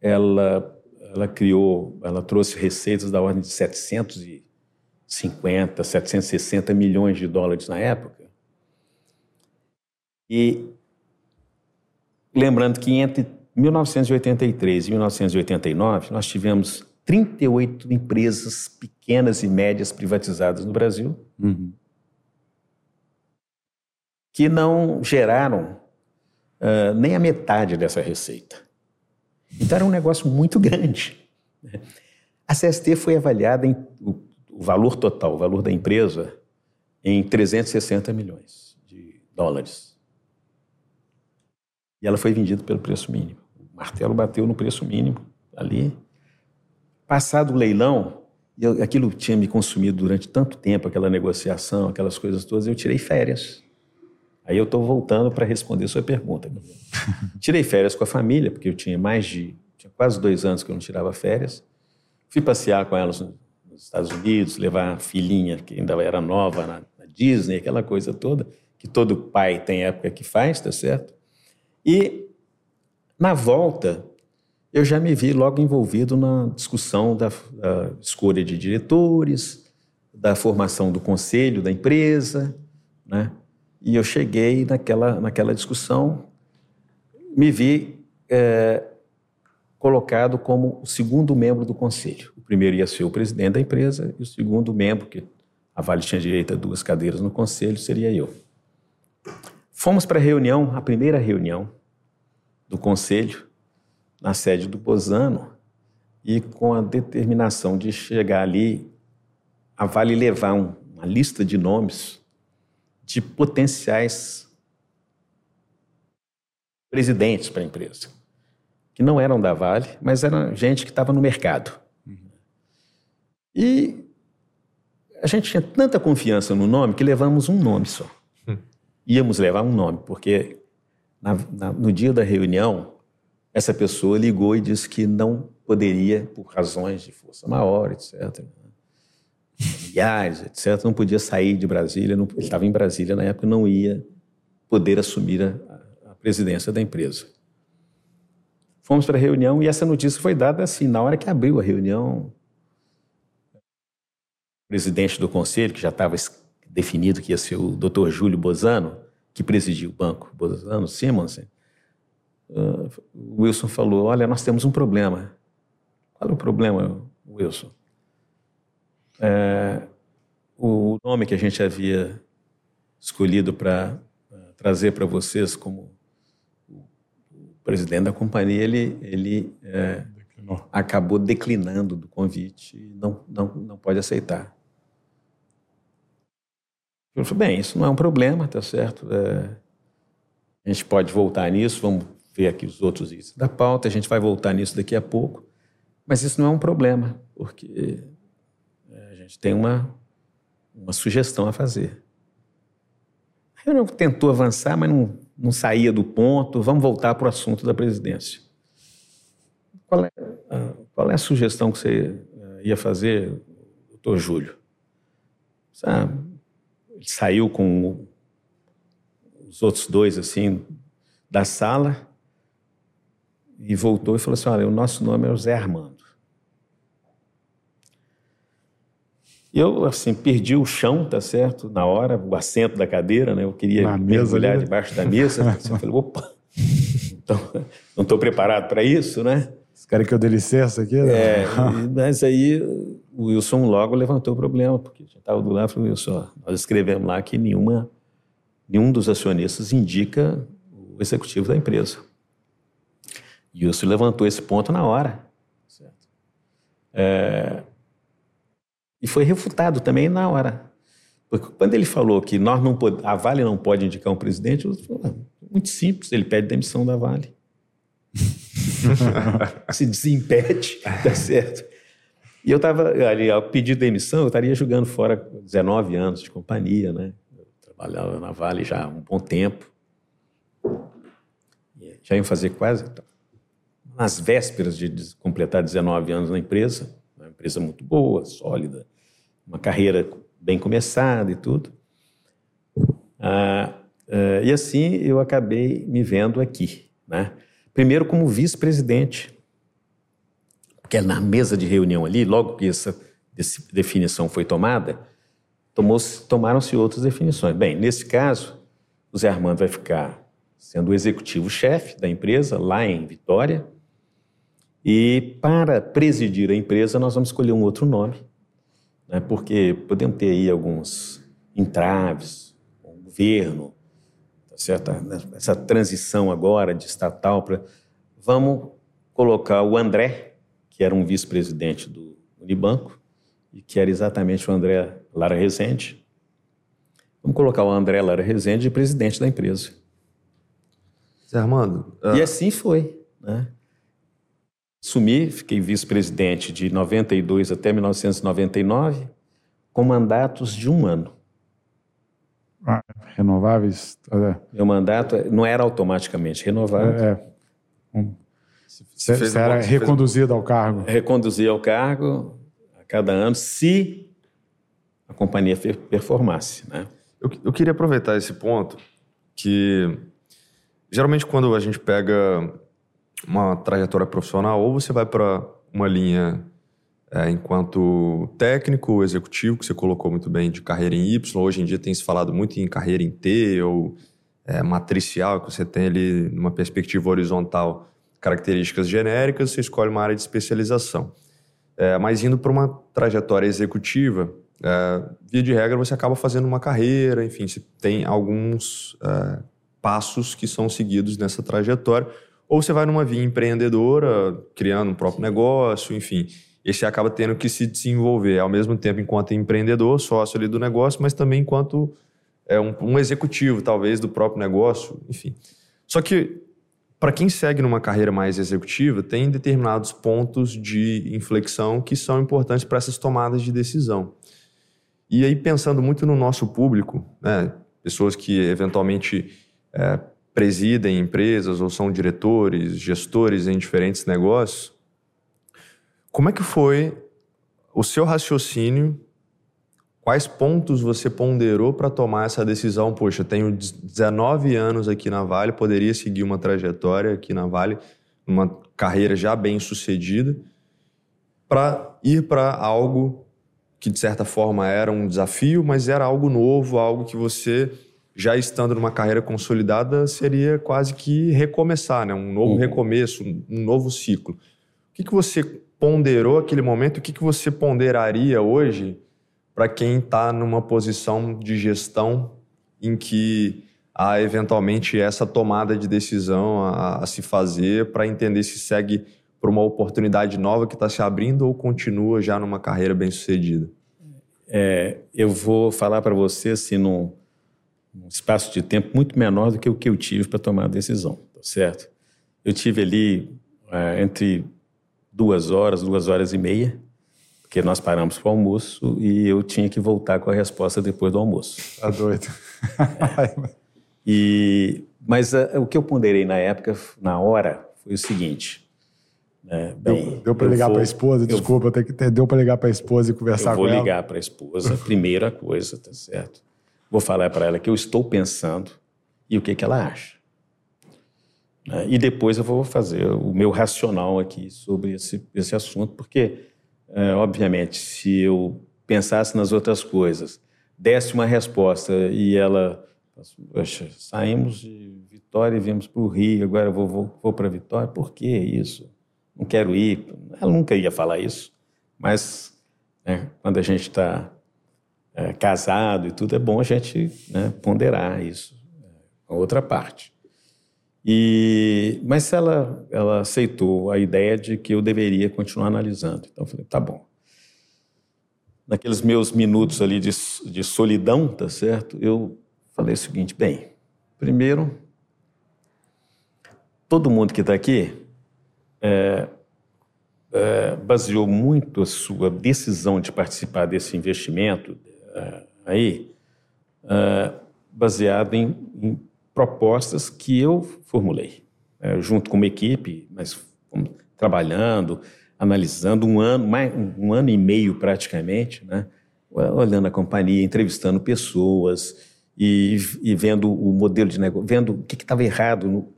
ela ela criou, ela trouxe receitas da ordem de 750, 760 milhões de dólares na época. E lembrando que entre 1983 e 1989 nós tivemos 38 empresas pequenas e médias privatizadas no Brasil, uhum. que não geraram uh, nem a metade dessa receita. Então era um negócio muito grande. A CST foi avaliada em o, o valor total, o valor da empresa, em 360 milhões de dólares. E ela foi vendida pelo preço mínimo. O martelo bateu no preço mínimo ali. Passado o leilão, eu, aquilo tinha me consumido durante tanto tempo, aquela negociação, aquelas coisas todas, eu tirei férias. Aí eu estou voltando para responder sua pergunta. Tirei férias com a família, porque eu tinha mais de. tinha quase dois anos que eu não tirava férias. Fui passear com elas nos Estados Unidos, levar a filhinha, que ainda era nova, na, na Disney, aquela coisa toda, que todo pai tem época que faz, tá certo? E, na volta, eu já me vi logo envolvido na discussão da, da escolha de diretores, da formação do conselho da empresa, né? E eu cheguei naquela, naquela discussão, me vi é, colocado como o segundo membro do conselho. O primeiro ia ser o presidente da empresa e o segundo membro, que a Vale tinha direito a duas cadeiras no conselho, seria eu. Fomos para a reunião, a primeira reunião do conselho, na sede do Bozano, e com a determinação de chegar ali, a Vale levar um, uma lista de nomes de potenciais presidentes para a empresa, que não eram da Vale, mas eram gente que estava no mercado. E a gente tinha tanta confiança no nome que levamos um nome só. Hum. Íamos levar um nome, porque na, na, no dia da reunião, essa pessoa ligou e disse que não poderia, por razões de força maior, etc., familiares, etc., não podia sair de Brasília, não, ele estava em Brasília na época, não ia poder assumir a, a presidência da empresa. Fomos para a reunião e essa notícia foi dada assim, na hora que abriu a reunião, o presidente do conselho, que já estava definido que ia ser o doutor Júlio Bozano, que presidia o banco, Bozano Simonsen, uh, Wilson falou, olha, nós temos um problema. Qual é o problema, Wilson? É, o nome que a gente havia escolhido para trazer para vocês como o presidente da companhia, ele, ele é, acabou declinando do convite e não, não, não pode aceitar. Eu falei, bem, isso não é um problema, tá certo? É, a gente pode voltar nisso, vamos ver aqui os outros itens da pauta, a gente vai voltar nisso daqui a pouco, mas isso não é um problema, porque gente tem uma, uma sugestão a fazer. A reunião tentou avançar, mas não, não saía do ponto, vamos voltar para o assunto da presidência. Qual é, qual é a sugestão que você é, ia fazer, doutor Júlio? Ele saiu com os outros dois, assim, da sala e voltou e falou assim: Olha, o nosso nome é José Armando. Eu, assim, perdi o chão, tá certo? Na hora, o assento da cadeira, né? Eu queria Na mergulhar mesa, debaixo da mesa. assim, eu falei: opa, então, não estou preparado para isso, né? Os caras que eu dei licença aqui? Né? É, mas aí o Wilson logo levantou o problema, porque já estava do lado e falou: Wilson, nós escrevemos lá que nenhuma, nenhum dos acionistas indica o executivo da empresa. E o Wilson levantou esse ponto na hora. Certo? É, e foi refutado também na hora. Porque quando ele falou que nós não a Vale não pode indicar um presidente, eu falei, muito simples, ele pede demissão da Vale. Se desimpede, tá certo. E eu estava ali, ao pedir demissão, eu estaria jogando fora 19 anos de companhia, né? Eu trabalhava na Vale já há um bom tempo. Já iam fazer quase nas vésperas de completar 19 anos na empresa, empresa muito boa, sólida, uma carreira bem começada e tudo. Ah, ah, e assim eu acabei me vendo aqui, né? Primeiro como vice-presidente, porque na mesa de reunião ali, logo que essa definição foi tomada, tomaram-se outras definições. Bem, nesse caso, o Zé Armando vai ficar sendo o executivo-chefe da empresa lá em Vitória, e para presidir a empresa nós vamos escolher um outro nome, né, porque podemos ter aí alguns entraves, o governo, certa, essa transição agora de estatal para. Vamos colocar o André, que era um vice-presidente do Unibanco, e que era exatamente o André Lara Rezende. Vamos colocar o André Lara Rezende de presidente da empresa. Zé Armando. E assim foi. Né? Sumi, fiquei vice-presidente de 92 até 1999, com mandatos de um ano. Ah, renováveis? É. Meu mandato não era automaticamente renovado. É, é. Um, você, você era reconduzido ao cargo? Reconduzido ao cargo a cada ano, se a companhia performasse. Né? Eu, eu queria aproveitar esse ponto que geralmente quando a gente pega uma trajetória profissional, ou você vai para uma linha é, enquanto técnico, executivo, que você colocou muito bem, de carreira em Y. Hoje em dia tem se falado muito em carreira em T ou é, matricial, que você tem ali, numa perspectiva horizontal, características genéricas, você escolhe uma área de especialização. É, mas indo para uma trajetória executiva, é, via de regra, você acaba fazendo uma carreira, enfim, você tem alguns é, passos que são seguidos nessa trajetória, ou você vai numa via empreendedora, criando um próprio negócio, enfim. E você acaba tendo que se desenvolver ao mesmo tempo enquanto empreendedor, sócio ali do negócio, mas também enquanto é, um, um executivo, talvez, do próprio negócio, enfim. Só que, para quem segue numa carreira mais executiva, tem determinados pontos de inflexão que são importantes para essas tomadas de decisão. E aí, pensando muito no nosso público, né, pessoas que eventualmente é, presidem empresas ou são diretores, gestores em diferentes negócios, como é que foi o seu raciocínio? Quais pontos você ponderou para tomar essa decisão? Poxa, tenho 19 anos aqui na Vale, poderia seguir uma trajetória aqui na Vale, uma carreira já bem sucedida, para ir para algo que de certa forma era um desafio, mas era algo novo, algo que você já estando numa carreira consolidada, seria quase que recomeçar, né? um novo uhum. recomeço, um novo ciclo. O que, que você ponderou aquele momento? O que, que você ponderaria hoje para quem está numa posição de gestão em que há eventualmente essa tomada de decisão a, a se fazer para entender se segue para uma oportunidade nova que está se abrindo ou continua já numa carreira bem sucedida? É, eu vou falar para você assim, num, um espaço de tempo muito menor do que o que eu tive para tomar a decisão, tá certo? Eu tive ali é, entre duas horas, duas horas e meia, porque nós paramos para o almoço e eu tinha que voltar com a resposta depois do almoço. Tá doido. é. e, mas a, é, o que eu ponderei na época, na hora, foi o seguinte. É, bem, deu, deu para ligar para a esposa? Desculpa, eu, eu tenho que ter, deu para ligar para a esposa e conversar com ela? Eu vou ligar para a esposa, primeira coisa, tá certo? Vou falar para ela que eu estou pensando e o que, que ela acha. Né? E depois eu vou fazer o meu racional aqui sobre esse, esse assunto, porque, é, obviamente, se eu pensasse nas outras coisas, desse uma resposta e ela. Saímos de Vitória e viemos para o Rio, agora vou, vou, vou para Vitória, por que isso? Não quero ir. Ela nunca ia falar isso, mas né, quando a gente está é, casado e tudo, é bom a gente né, ponderar isso, a outra parte. E, mas ela, ela aceitou a ideia de que eu deveria continuar analisando. Então eu falei, tá bom. Naqueles meus minutos ali de, de solidão, tá certo? Eu falei o seguinte, bem, primeiro, todo mundo que está aqui é, é, baseou muito a sua decisão de participar desse investimento, aí, uh, baseado em, em, propostas que eu formulei, uh, junto com uma equipe, mas trabalhando, analisando um ano, mais, um ano e meio praticamente, né? olhando a companhia, entrevistando pessoas e, e vendo o modelo de negócio, vendo o que estava errado no,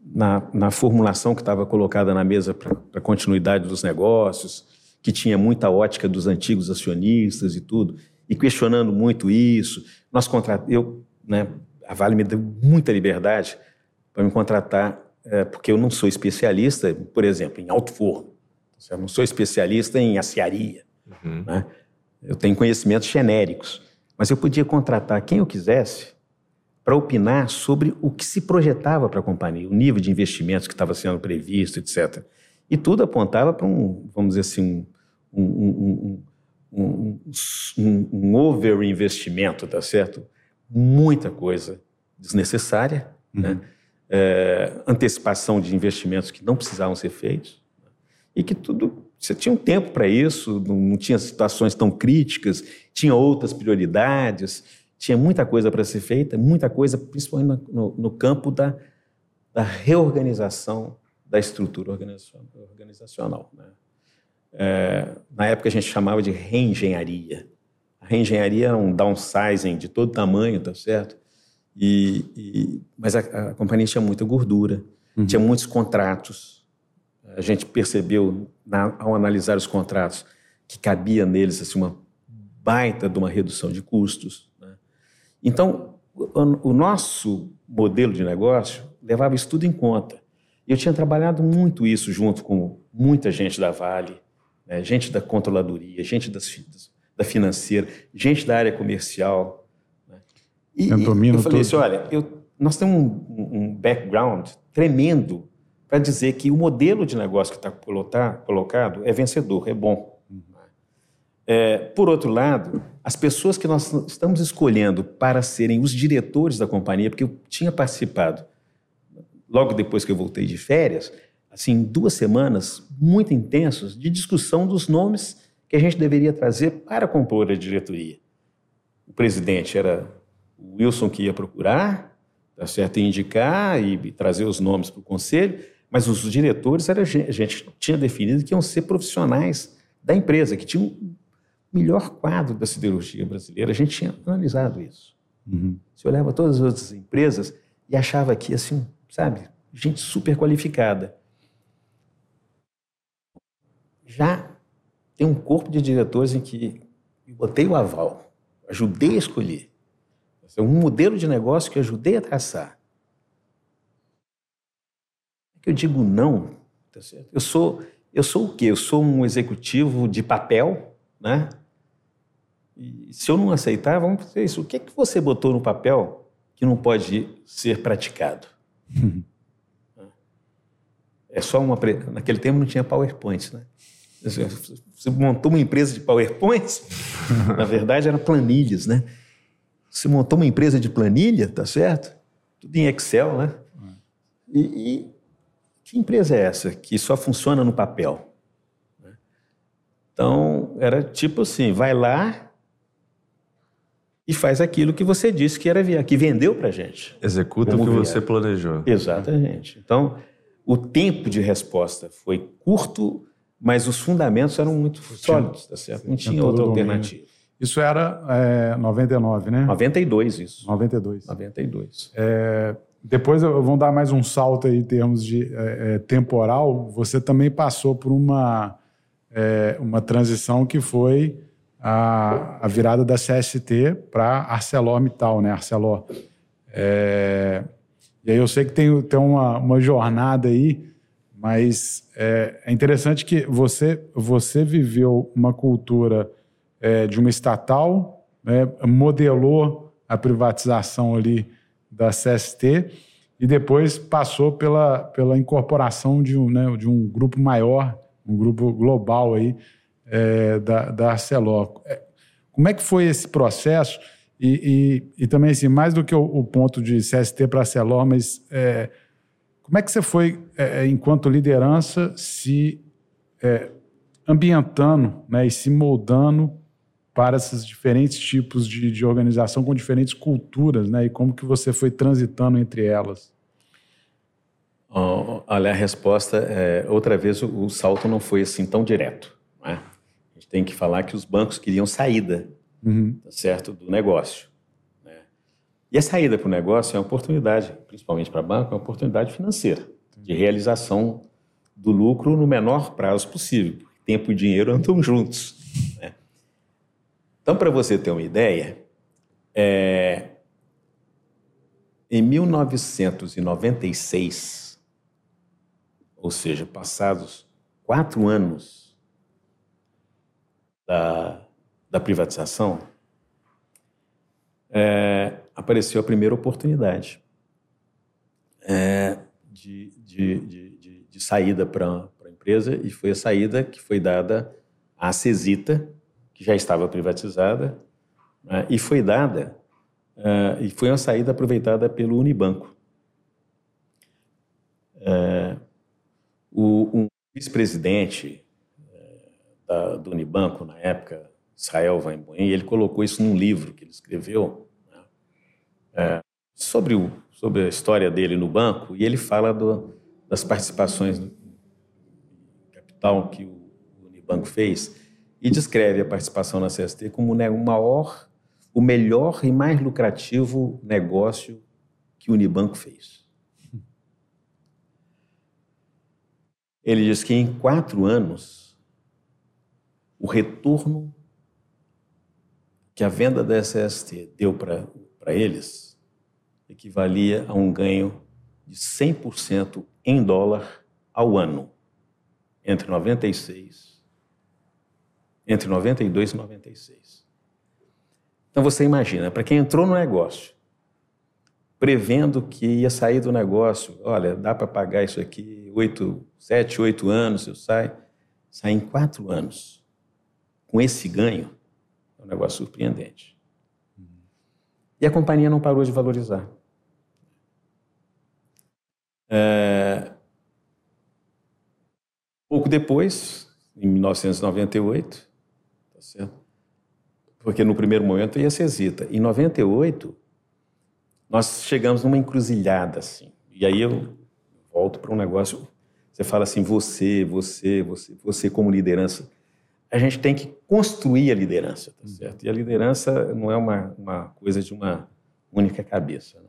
na, na, formulação que estava colocada na mesa para a continuidade dos negócios, que tinha muita ótica dos antigos acionistas e tudo e questionando muito isso. Nós contrat... eu, né, a Vale me deu muita liberdade para me contratar, é, porque eu não sou especialista, por exemplo, em alto forno. Eu não sou especialista em aciaria. Uhum. Né? Eu tenho conhecimentos genéricos. Mas eu podia contratar quem eu quisesse para opinar sobre o que se projetava para a companhia, o nível de investimentos que estava sendo previsto, etc. E tudo apontava para um, vamos dizer assim, um, um, um, um, um overinvestimento, tá certo? Muita coisa desnecessária, uhum. né? É, antecipação de investimentos que não precisavam ser feitos e que tudo você tinha um tempo para isso, não, não, tinha situações tão críticas, tinha outras prioridades, tinha muita coisa para ser feita, muita coisa, principalmente no, no campo da, da, reorganização da estrutura organizacional. organizacional né? É, na época a gente chamava de reengenharia. A reengenharia era um downsizing de todo tamanho, tá certo? E, e mas a, a, companhia tinha muita gordura, uhum. tinha muitos contratos. A gente percebeu, na, ao analisar os contratos, que cabia neles assim, uma baita de uma redução de custos. Né? Então, o, o nosso modelo de negócio levava isso tudo em conta. Eu tinha trabalhado muito isso junto com muita gente da Vale, né? gente da controladoria, gente das, da financeira, gente da área comercial. Né? E, e eu falei assim, olha, eu, nós temos um, um background tremendo para dizer que o modelo de negócio que está colocado é vencedor, é bom. É, por outro lado, as pessoas que nós estamos escolhendo para serem os diretores da companhia, porque eu tinha participado logo depois que eu voltei de férias, assim, duas semanas muito intensos de discussão dos nomes que a gente deveria trazer para compor a diretoria. O presidente era o Wilson que ia procurar, tá certo, indicar e, trazer os nomes para o conselho, mas os diretores era a gente, tinha definido que iam ser profissionais da empresa, que tinham melhor quadro da siderurgia brasileira. A gente tinha analisado isso. Uhum. Você olhava todas as outras empresas e achava que, assim, sabe, gente super qualificada. Já tem um corpo de diretores em que eu botei o aval, ajudei a escolher. É um modelo de negócio que eu ajudei a traçar. É que eu digo não, tá certo? Eu sou, eu sou o quê? Eu sou um executivo de papel, né? E se eu não aceitar, vamos fazer isso. O que é que você botou no papel que não pode ser praticado? é só uma. Naquele tempo não tinha PowerPoint, né? Você montou uma empresa de PowerPoints, na verdade eram planilhas, né? Você montou uma empresa de planilha, tá certo? Tudo em Excel, né? E, e que empresa é essa que só funciona no papel? Então, era tipo assim, vai lá, e faz aquilo que você disse que era que vendeu para gente. Executa o que vier. você planejou. Exatamente. Então, o tempo de resposta foi curto, mas os fundamentos eram muito sólidos, tá certo? Não tinha outra alternativa. Isso era é, 99, né? 92, isso. 92. 92. É, depois vamos dar mais um salto aí em termos de é, é temporal. Você também passou por uma, é, uma transição que foi a, a virada da CST para ArcelorMittal, né? Arcelor. É, e aí eu sei que tem, tem uma, uma jornada aí, mas é, é, interessante que você, você viveu uma cultura é, de uma estatal, né, modelou a privatização ali da CST e depois passou pela, pela incorporação de um, né, de um grupo maior, um grupo global aí, é, da, da Arcelor. É, como é que foi esse processo? E, e, e também, assim, mais do que o, o ponto de CST para Arcelor, mas é, como é que você foi, é, enquanto liderança, se é, ambientando né, e se moldando para esses diferentes tipos de, de, organização com diferentes culturas, né? E como que você foi transitando entre elas? Olha, a resposta, é, outra vez, o, o, salto não foi assim tão direto. Né? gente tem que falar que os bancos queriam saída, uhum. tá certo, do negócio. E a saída para o negócio é uma oportunidade, principalmente para banco, é uma oportunidade financeira, de realização do lucro no menor prazo possível, tempo e dinheiro andam juntos. Né? Então, para você ter uma ideia, é... em 1996, ou seja, passados quatro anos da, da privatização, é, apareceu a primeira oportunidade é, de, de, de, de, saída para a empresa e foi a saída que foi dada à Cesita, que já estava privatizada, né, e foi dada, é, e foi uma saída aproveitada pelo Unibanco. É, o, um vice-presidente da, do Unibanco, na época, Israel Weinboim, e ele colocou isso num livro que ele escreveu é, sobre, o, sobre a história dele no banco, e ele fala do, das participações no capital que o Unibanco fez, e descreve a participação na CST como né, o maior, o melhor e mais lucrativo negócio que o Unibanco fez. Ele diz que em quatro anos o retorno que a venda da SST deu para eles equivalia a um ganho de 100% em dólar ao ano, entre 96, entre 92 e 96. Então você imagina, para quem entrou no negócio, prevendo que ia sair do negócio. Olha, dá para pagar isso aqui oito, sete, oito anos, eu saio. Sai em quatro anos. Com esse ganho, é um negócio surpreendente. E a companhia não parou de valorizar. É... Pouco depois, em 1998, tá porque no primeiro momento ia ser Zita. Em 98, nós chegamos numa encruzilhada, assim. E aí eu volto para um negócio. Você fala assim, você, você, você, você como liderança. A gente tem que construir a liderança, tá certo? E a liderança não é uma, uma coisa de uma única cabeça. Né?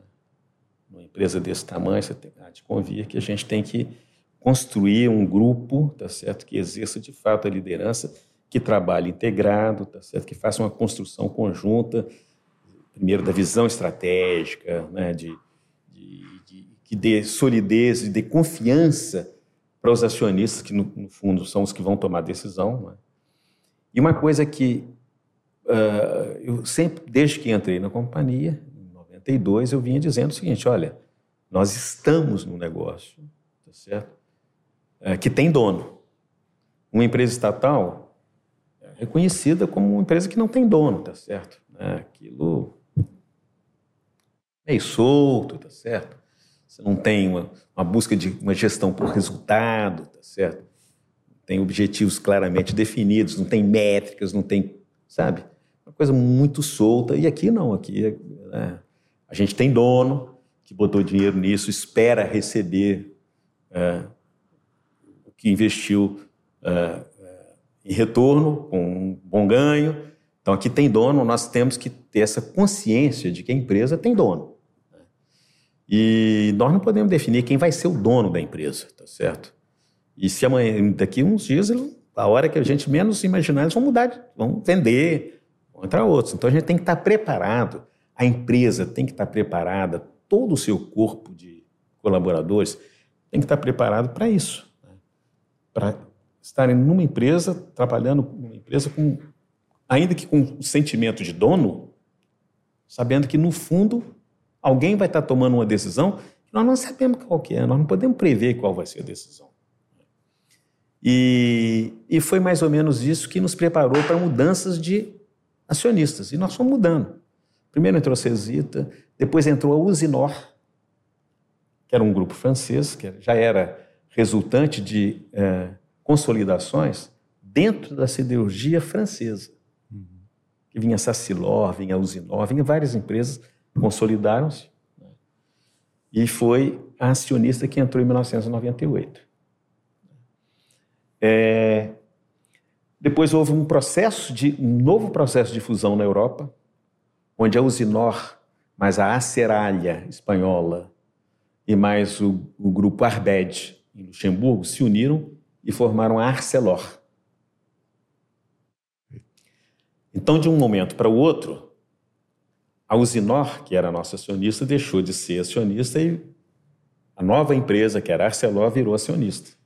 Numa empresa desse tamanho, você tem de convir que a gente tem que construir um grupo, tá certo, que exerça de fato a liderança, que trabalhe integrado, tá certo, que faça uma construção conjunta, primeiro da visão estratégica, né, de, de, de que dê solidez e dê confiança para os acionistas, que no, no, fundo são os que vão tomar a decisão. Né? E uma coisa que uh, eu sempre, desde que entrei na companhia, 92, eu vinha dizendo o seguinte: olha, nós estamos no negócio, tá certo? Uh, que tem dono. Uma empresa estatal é reconhecida como uma empresa que não tem dono, tá certo? É, aquilo meio solto, tá certo? Você não tem uma, uma busca de uma gestão por resultado, tá certo? Tem objetivos claramente definidos, não tem métricas, não tem, sabe? Uma coisa muito solta. E aqui não, aqui é, a gente tem dono que botou dinheiro nisso, espera receber é, o que investiu é, é em retorno, com um bom ganho. Então aqui tem dono, nós temos que ter essa consciência de que a empresa tem dono. E nós não podemos definir quem vai ser o dono da empresa, tá certo? E se amanhã, daqui uns dias, a hora que a gente menos imaginar, eles vão mudar, vão vender, vão entrar outros. Então a gente tem que estar preparado, a empresa tem que estar preparada, todo o seu corpo de colaboradores tem que estar preparado para isso, né? para estarem numa empresa, trabalhando numa empresa com, ainda que com o sentimento de dono, sabendo que no fundo Alguém vai estar tomando uma decisão que nós não sabemos qual que é, nós não podemos prever qual vai ser a decisão. E, e foi mais ou menos isso que nos preparou para mudanças de acionistas. E nós fomos mudando. Primeiro entrou a Cesita, depois entrou a Usinor, que era um grupo francês, que já era resultante de é, consolidações dentro da siderurgia francesa. Uhum. Que vinha Sacilor, vinha Usinor, vinha várias empresas consolidaram-se, né? e foi a acionista que entrou em 1998. É, depois houve um processo de um novo processo de fusão na Europa, onde a Usinor, mais a Aceralha espanhola e mais o, o grupo Arbed em Luxemburgo se uniram e formaram a Arcelor. Então, de um momento para o outro, a Usinor, que era nossa acionista, deixou de ser acionista e a nova empresa, que era a Arcelor, virou acionista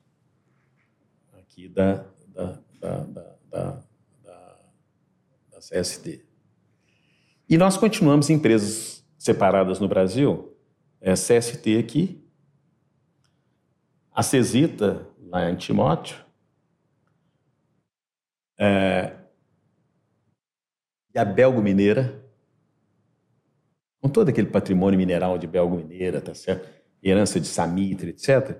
aqui da, da, da, da, da, da CSD. E nós continuamos empresas separadas no Brasil, é CST aqui, a Cesita, lá em Timóteo, é, e a Belgo Mineira, com todo aquele patrimônio mineral de Belgo Mineira, tá certo? herança de Samitre, etc.,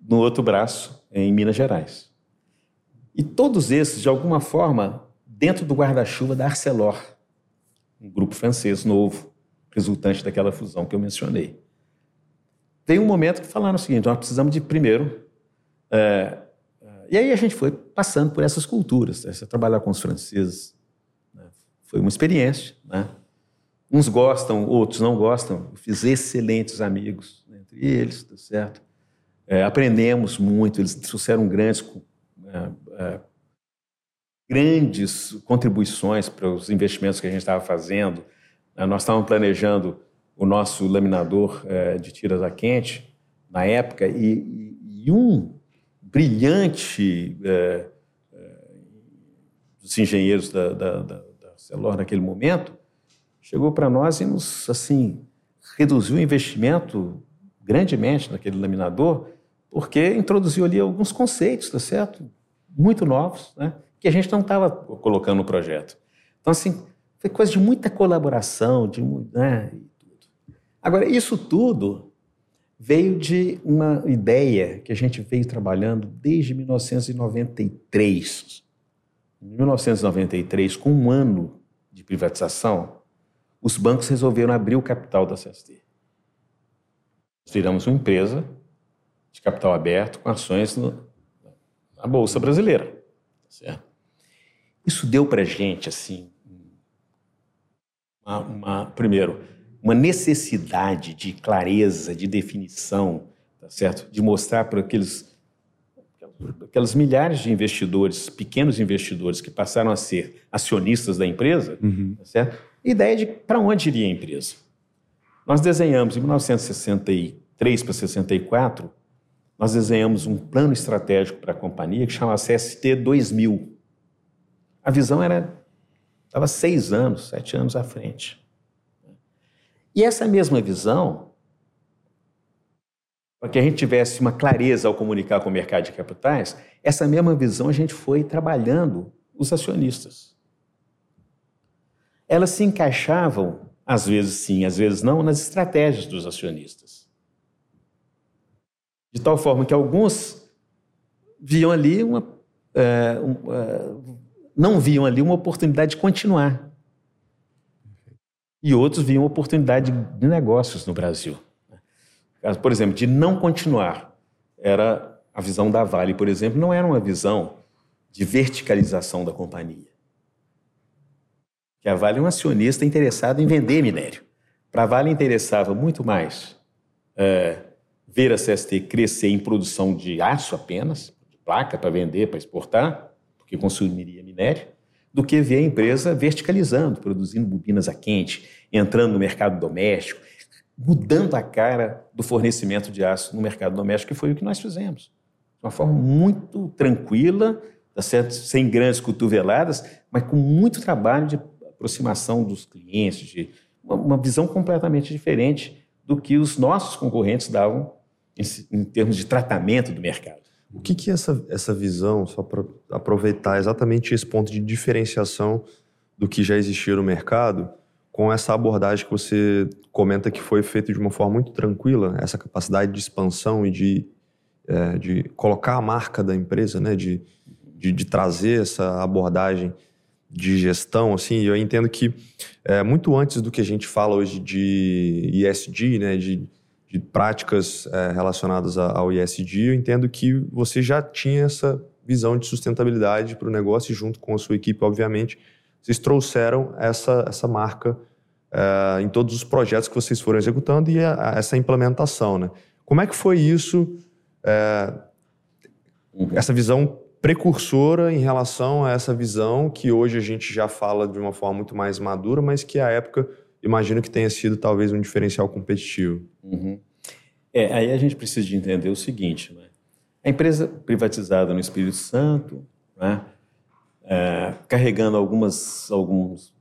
no outro braço, em Minas Gerais. E todos esses, de alguma forma, dentro do guarda-chuva da Arcelor, um grupo francês novo, resultante daquela fusão que eu mencionei. Tem um momento que falaram o seguinte: nós precisamos de primeiro. É, e aí a gente foi passando por essas culturas, né? trabalhar com os franceses. Né? Foi uma experiência, né? Uns gostam, outros não gostam. Eu fiz excelentes amigos entre eles, tá certo? É, aprendemos muito, eles trouxeram grandes, é, é, grandes contribuições para os investimentos que a gente estava fazendo. É, nós estávamos planejando o nosso laminador é, de tiras a quente na época e, e, um brilhante é, dos engenheiros da, da, da, da Celor naquele momento chegou para nós e nos, assim, reduziu o investimento grandemente naquele laminador, porque introduziu ali alguns conceitos, tá certo? Muito novos, né? Que a gente não estava colocando no projeto. Então, assim, foi coisa de muita colaboração, de, né? Agora, isso tudo veio de uma ideia que a gente veio trabalhando desde 1993. Em 1993, com um ano de privatização, os bancos resolveram abrir o capital da CST. Nós viramos uma empresa de capital aberto com ações no, na Bolsa Brasileira. Tá certo? Isso deu para a gente, assim, uma, uma, primeiro, uma necessidade de clareza, de definição, tá certo? de mostrar para aqueles, aquelas milhares de investidores, pequenos investidores que passaram a ser acionistas da empresa, uhum. tá certo? ideia de para onde iria a empresa. Nós desenhamos, em 1963 para 64, nós desenhamos um plano estratégico para a companhia que chamava CST 2000. A visão era estava seis anos, sete anos à frente. E essa mesma visão, para que a gente tivesse uma clareza ao comunicar com o mercado de capitais, essa mesma visão a gente foi trabalhando os acionistas. Elas se encaixavam, às vezes sim, às vezes não, nas estratégias dos acionistas. De tal forma que alguns viam ali uma. É, um, é, não viam ali uma oportunidade de continuar. E outros viam oportunidade de negócios no Brasil. Por exemplo, de não continuar. Era a visão da Vale, por exemplo, não era uma visão de verticalização da companhia. Que a Vale é um acionista interessado em vender minério. Para a Vale interessava muito mais é, ver a CST crescer em produção de aço apenas, de placa para vender, para exportar, porque consumiria minério, do que ver a empresa verticalizando, produzindo bobinas a quente, entrando no mercado doméstico, mudando a cara do fornecimento de aço no mercado doméstico, que foi o que nós fizemos. De uma forma muito tranquila, tá sem grandes cotoveladas, mas com muito trabalho de aproximação dos clientes, de uma, visão completamente diferente do que os nossos concorrentes davam em termos de tratamento do mercado. O que, que é essa, essa visão, só para aproveitar exatamente esse ponto de diferenciação do que já existia no mercado, com essa abordagem que você comenta que foi feita de uma forma muito tranquila, essa capacidade de expansão e de, é, de colocar a marca da empresa, né, de, de, de trazer essa abordagem de gestão, assim, eu entendo que é, muito antes do que a gente fala hoje de ESG, né, de de práticas é, relacionadas ao ISD, eu entendo que você já tinha essa visão de sustentabilidade para o negócio e junto com a sua equipe, obviamente, vocês trouxeram essa, essa marca é, em todos os projetos que vocês foram executando e a, a, essa implementação, né? Como é que foi isso, é, essa visão precursora em relação a essa visão que hoje a gente já fala de uma forma muito mais madura, mas que à época imagino que tenha sido talvez um diferencial competitivo. Uhum. É, aí a gente precisa de entender o seguinte, né? A empresa privatizada no Espírito Santo, né? É, carregando algumas, alguns,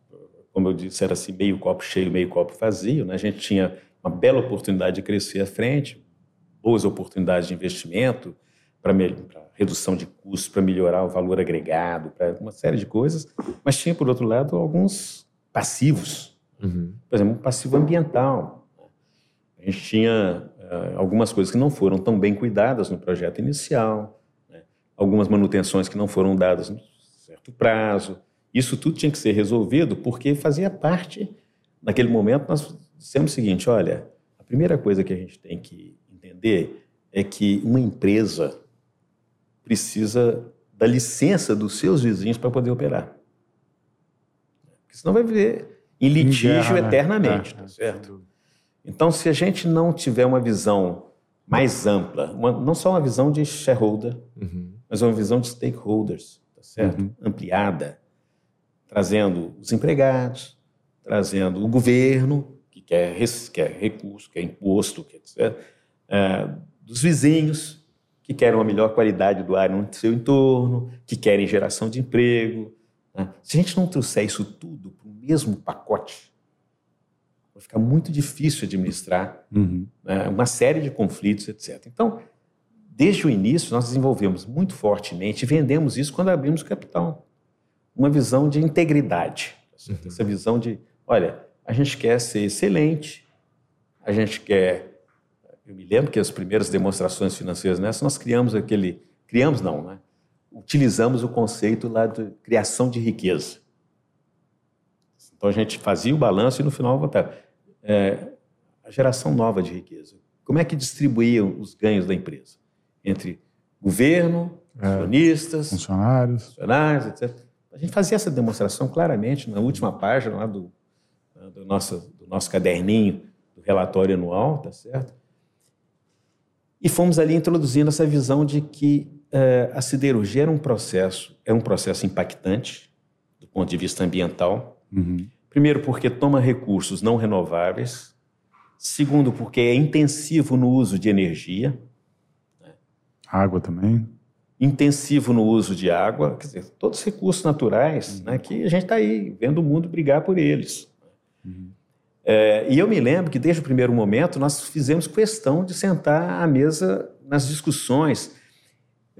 como eu disse, era assim, meio copo cheio, meio copo vazio, né? A gente tinha uma bela oportunidade de crescer à frente, boas oportunidades de investimento para redução de custos, para melhorar o valor agregado, para uma série de coisas, mas tinha, por outro lado, alguns passivos, Uhum. Por exemplo, um passivo ambiental. A gente tinha uh, algumas coisas que não foram tão bem cuidadas no projeto inicial, né? algumas manutenções que não foram dadas no certo prazo. Isso tudo tinha que ser resolvido porque fazia parte, naquele momento, nós dissemos o seguinte: olha, a primeira coisa que a gente tem que entender é que uma empresa precisa da licença dos seus vizinhos para poder operar. Porque senão vai viver em litígio guerra, né? eternamente, né? tá certo? Então, se a gente não tiver uma visão mais ampla, uma, não só uma visão de shareholder, uhum. mas uma visão de stakeholders, tá certo? Uhum. Ampliada, trazendo os empregados, trazendo o governo, que quer, quer recurso, quer imposto, quer, é, dos vizinhos, que querem uma melhor qualidade do ar no seu entorno, que querem geração de emprego. Né? Se a gente não trouxer isso tudo mesmo pacote, vai ficar muito difícil administrar uhum. né, uma série de conflitos, etc. Então, desde o início, nós desenvolvemos muito fortemente e vendemos isso quando abrimos capital. Uma visão de integridade. Uhum. Essa visão de, olha, a gente quer ser excelente, a gente quer. Eu me lembro que as primeiras demonstrações financeiras nessa, nós criamos aquele. Criamos, não, né? Utilizamos o conceito lá de criação de riqueza. Então a gente fazia o balanço e no final votava. É, a geração nova de riqueza. Como é que distribuíam os ganhos da empresa? Entre governo, é, acionistas, funcionários. funcionários, etc. A gente fazia essa demonstração claramente na última página lá do, do, nosso, do nosso caderninho do relatório anual, tá certo? E fomos ali introduzindo essa visão de que uh, a siderurgia era um processo, é um processo impactante do ponto de vista ambiental. Uhum. Primeiro, porque toma recursos não renováveis. Segundo, porque é intensivo no uso de energia. Né? Água também. Intensivo no uso de água, quer dizer, todos os recursos naturais uhum. né, que a gente está aí vendo o mundo brigar por eles. Uhum. É, e eu me lembro que desde o primeiro momento nós fizemos questão de sentar à mesa nas discussões.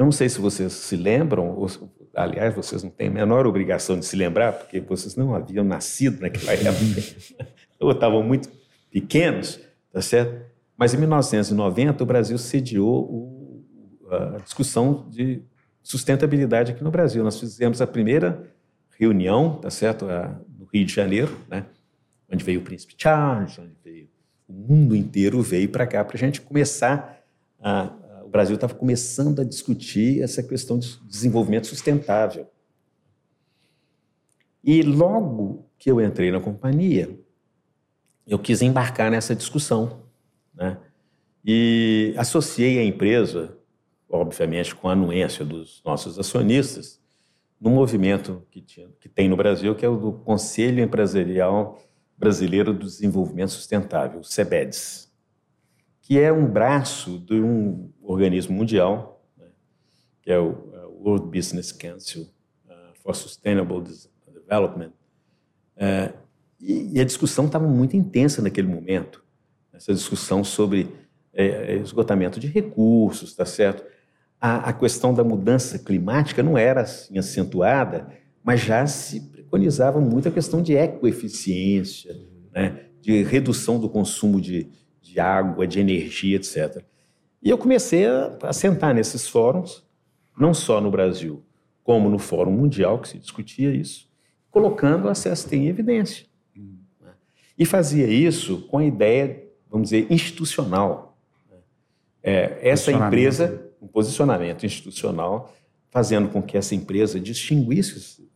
Eu não sei se vocês se lembram, ou, aliás, vocês não têm a menor obrigação de se lembrar, porque vocês não haviam nascido naquela época, ou estavam muito pequenos, tá certo? Mas em 1990 o Brasil sediou o, a discussão de sustentabilidade aqui no Brasil. Nós fizemos a primeira reunião, tá certo, no Rio de Janeiro, né? onde veio o príncipe Charles, onde veio o mundo inteiro veio para cá para a gente começar a, a, o Brasil estava começando a discutir essa questão de desenvolvimento sustentável. E logo que eu entrei na companhia, eu quis embarcar nessa discussão, né? E associei a empresa, obviamente com a anuência dos nossos acionistas, no movimento que, tinha, que tem no Brasil, que é o do Conselho Empresarial Brasileiro do Desenvolvimento Sustentável, o CEBEDS, que é um braço de um organismo mundial, né, que é o World Business Council uh, for Sustainable Development. Uh, e, a discussão estava muito intensa naquele momento, essa discussão sobre é, esgotamento de recursos, tá certo? A, a, questão da mudança climática não era assim acentuada, mas já se preconizava muito a questão de ecoeficiência, né, de redução do consumo de, de água, de energia, etc. E eu comecei a, a sentar nesses fóruns, não só no Brasil, como no Fórum Mundial, que se discutia isso, colocando a CST em evidência. E fazia isso com a ideia, vamos dizer, institucional. É, essa empresa, um posicionamento institucional, fazendo com que essa empresa distinguisse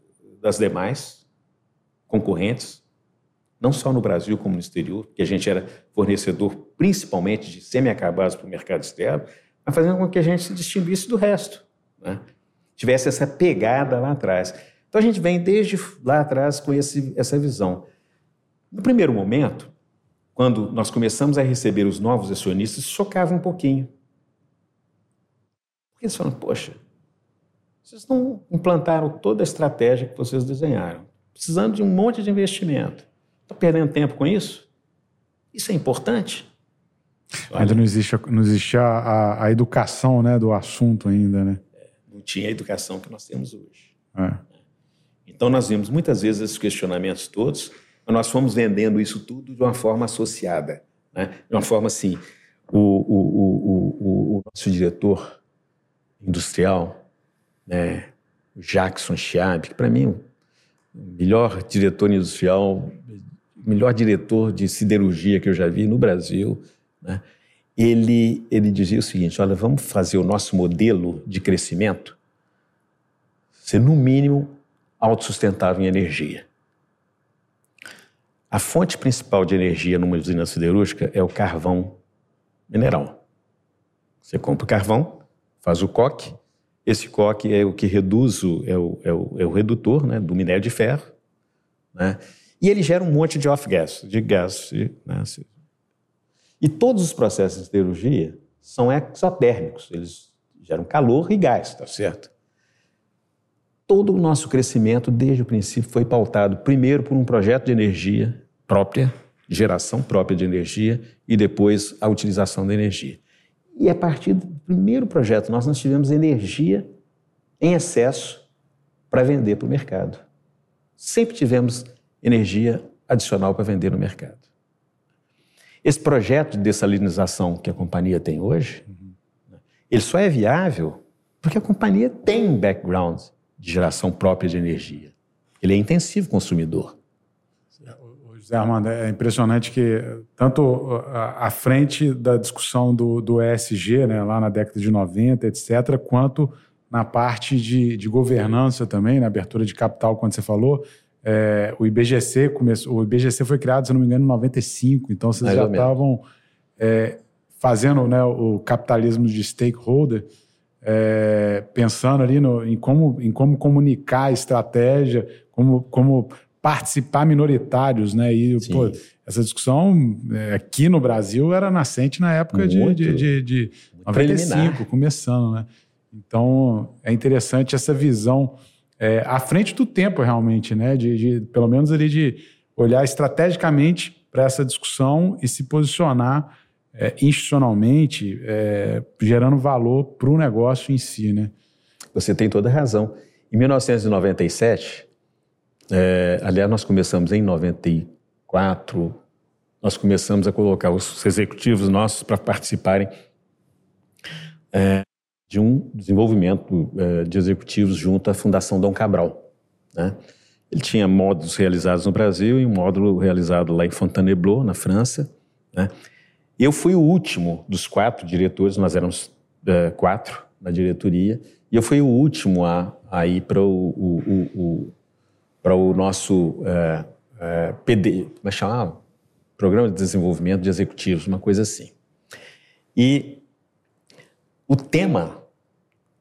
das demais concorrentes, não só no Brasil como no exterior, que a gente era fornecedor principalmente de semi-acabados para o mercado externo, mas fazendo com que a gente se distinguisse do resto, né? tivesse essa pegada lá atrás. Então a gente vem desde lá atrás com esse, essa visão. No primeiro momento, quando nós começamos a receber os novos acionistas, chocava um pouquinho. Porque eles falam, poxa, vocês não implantaram toda a estratégia que vocês desenharam, precisando de um monte de investimento. Estão perdendo tempo com isso? Isso é importante? Olha, ainda não existe, não existe a, a, a, educação né, do assunto ainda, né? É, não tinha a educação que nós temos hoje. É. Então nós vimos muitas vezes esses questionamentos todos, mas nós fomos vendendo isso tudo de uma forma associada, né? de uma forma assim. O, o, o, o nosso diretor industrial, né, Jackson Chiab, que para mim o melhor diretor industrial, melhor diretor de siderurgia que eu já vi no Brasil, né, ele, ele dizia o seguinte: olha, vamos fazer o nosso modelo de crescimento ser, no mínimo, autossustentável em energia. A fonte principal de energia numa usina siderúrgica é o carvão mineral. Você compra o carvão, faz o coque, esse coque é o que reduz, o, é, o, é, o, é o redutor né, do minério de ferro, né? E ele gera um monte de off-gas, de gás. Né? E todos os processos de siderurgia são exotérmicos, eles geram calor e gás, tá certo? Todo o nosso crescimento, desde o princípio, foi pautado primeiro por um projeto de energia própria, geração própria de energia e depois a utilização da energia. E a partir do primeiro projeto nós, nós tivemos energia em excesso para vender para o mercado. Sempre tivemos energia adicional para vender no mercado. Esse projeto de dessalinização que a companhia tem hoje, ele só é viável porque a companhia tem background de geração própria de energia. Ele é intensivo consumidor. José Armando, é impressionante que tanto à frente da discussão do, do ESG, né, lá na década de 90, etc., quanto na parte de, de governança também, na abertura de capital, quando você falou, é, o IBGC começou, o IBGC foi criado, se não me engano, em 95, então vocês Mais já estavam é, fazendo né, o capitalismo de stakeholder, é, pensando ali no, em, como, em como comunicar a estratégia, como, como participar minoritários, né? E pô, essa discussão é, aqui no Brasil era nascente na época Muito, de, de, de, de 95, preliminar. começando, né? Então é interessante essa visão é, à frente do tempo realmente, né? De, de pelo menos ali de olhar estrategicamente para essa discussão e se posicionar é, institucionalmente, é, gerando valor para o negócio em si, né? Você tem toda a razão. Em 1997, é, aliás, nós começamos em 94, nós começamos a colocar os executivos nossos para participarem é, de um desenvolvimento é, de executivos junto à Fundação Dom Cabral. Né? Ele tinha módulos realizados no Brasil e um módulo realizado lá em Fontainebleau, na França. Né? Eu fui o último dos quatro diretores, nós éramos uh, quatro na diretoria, e eu fui o último a, a ir para o, o, o, para o nosso uh, uh, é, PD, como é chamava? Programa de Desenvolvimento de Executivos, uma coisa assim. E o tema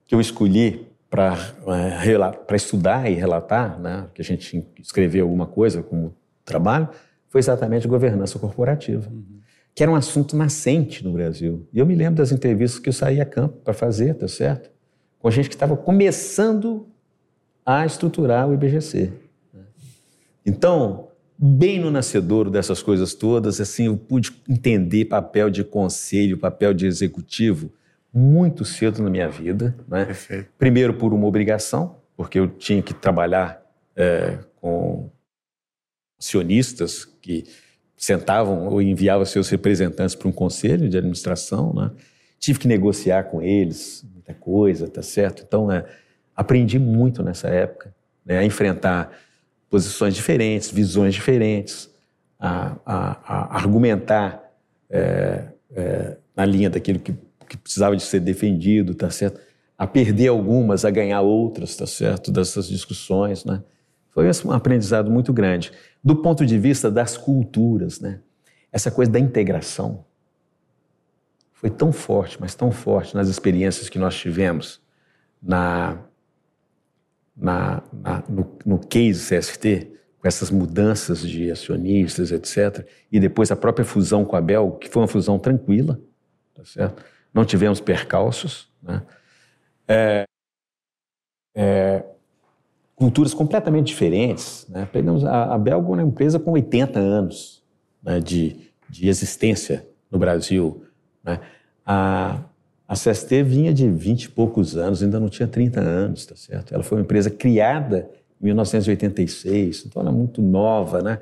que eu escolhi para uh, estudar e relatar, né, que a gente escreveu alguma coisa como trabalho, foi exatamente governança corporativa. Uhum que era um assunto nascente no Brasil. E eu me lembro das entrevistas que eu saía a campo para fazer, tá certo? Com gente que estava começando a estruturar o IBGC. Então, bem no nascedouro dessas coisas todas, assim, eu pude entender papel de conselho, papel de executivo muito cedo na minha vida. Né? Primeiro por uma obrigação, porque eu tinha que trabalhar é, com acionistas que sentavam ou enviavam seus representantes para um conselho de administração, né? Tive que negociar com eles muita coisa, tá certo? Então, é, aprendi muito nessa época, né? A enfrentar posições diferentes, visões diferentes, a, a, a argumentar é, é, na linha daquilo que, que precisava de ser defendido, tá certo? A perder algumas, a ganhar outras, tá certo? Dessas discussões, né? Foi um aprendizado muito grande. Do ponto de vista das culturas, né? essa coisa da integração foi tão forte, mas tão forte nas experiências que nós tivemos na, na, na no, no case CST, com essas mudanças de acionistas, etc. E depois a própria fusão com a Bel, que foi uma fusão tranquila, tá certo? Não tivemos percalços. Né? É, é, culturas completamente diferentes. Né? Pegamos a, a Belga, uma empresa com 80 anos né, de, de existência no Brasil. Né? A, a CST vinha de 20 e poucos anos, ainda não tinha 30 anos, tá certo? Ela foi uma empresa criada em 1986, então ela é muito nova, né?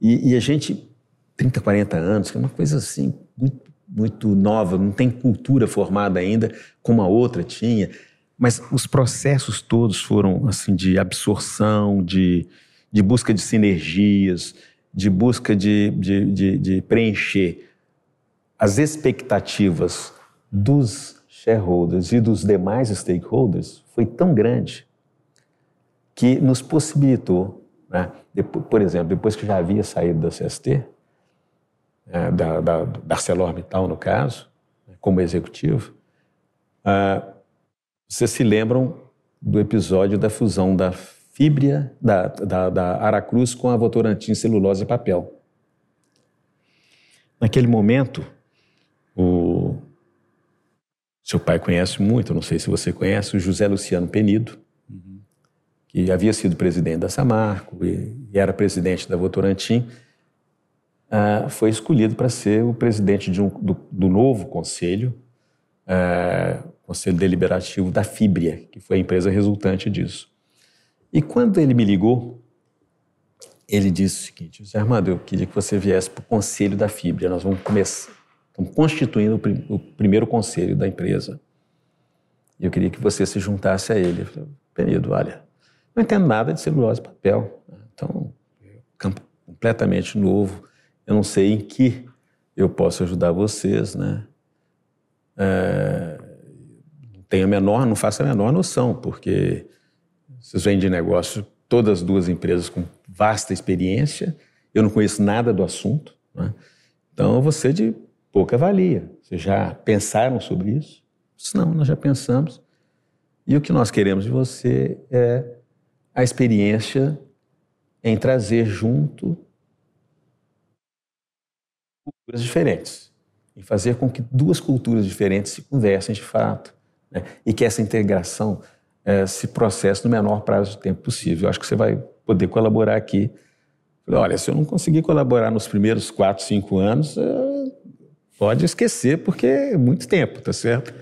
E, e a gente, 30, 40 anos, que é uma coisa assim, muito, muito nova, não tem cultura formada ainda, como a outra tinha. Mas os processos todos foram assim de absorção, de, de busca de sinergias, de busca de, de, de, de preencher as expectativas dos shareholders e dos demais stakeholders foi tão grande que nos possibilitou, né? Por exemplo, depois que já havia saído da CST, é, da, da, ArcelorMittal no caso, como executivo, uh, vocês se lembram do episódio da fusão da fíbria, da, da, da Aracruz com a Votorantim celulose e papel. Naquele momento, o seu pai conhece muito, não sei se você conhece, o José Luciano Penido, uhum. que havia sido presidente da Samarco e, e era presidente da Votorantim, uh, foi escolhido para ser o presidente um, do, do, novo conselho, uh, conselho deliberativo da Fibria, que foi a empresa resultante disso. E quando ele me ligou, ele disse o seguinte: José Armando, eu queria que você viesse para o conselho da Fibria. Nós vamos começar, estamos constituindo o, prim, o primeiro conselho da empresa. E eu queria que você se juntasse a ele. Penido, olha, não entendo nada de celulose e papel. Né? Então, campo completamente novo. Eu não sei em que eu posso ajudar vocês, né? É, tenho a menor, não faço a menor noção, porque vocês vêm de negócio, todas as duas empresas com vasta experiência, eu não conheço nada do assunto, né? então você de pouca valia. Vocês já pensaram sobre isso? Não, nós já pensamos. E o que nós queremos de você é a experiência em trazer junto culturas diferentes, em fazer com que duas culturas diferentes se conversem de fato, né? e que essa integração é, se processe no menor prazo de tempo possível. Eu acho que você vai poder colaborar aqui. Olha, se eu não conseguir colaborar nos primeiros quatro, cinco anos, é, pode esquecer, porque é muito tempo, tá certo?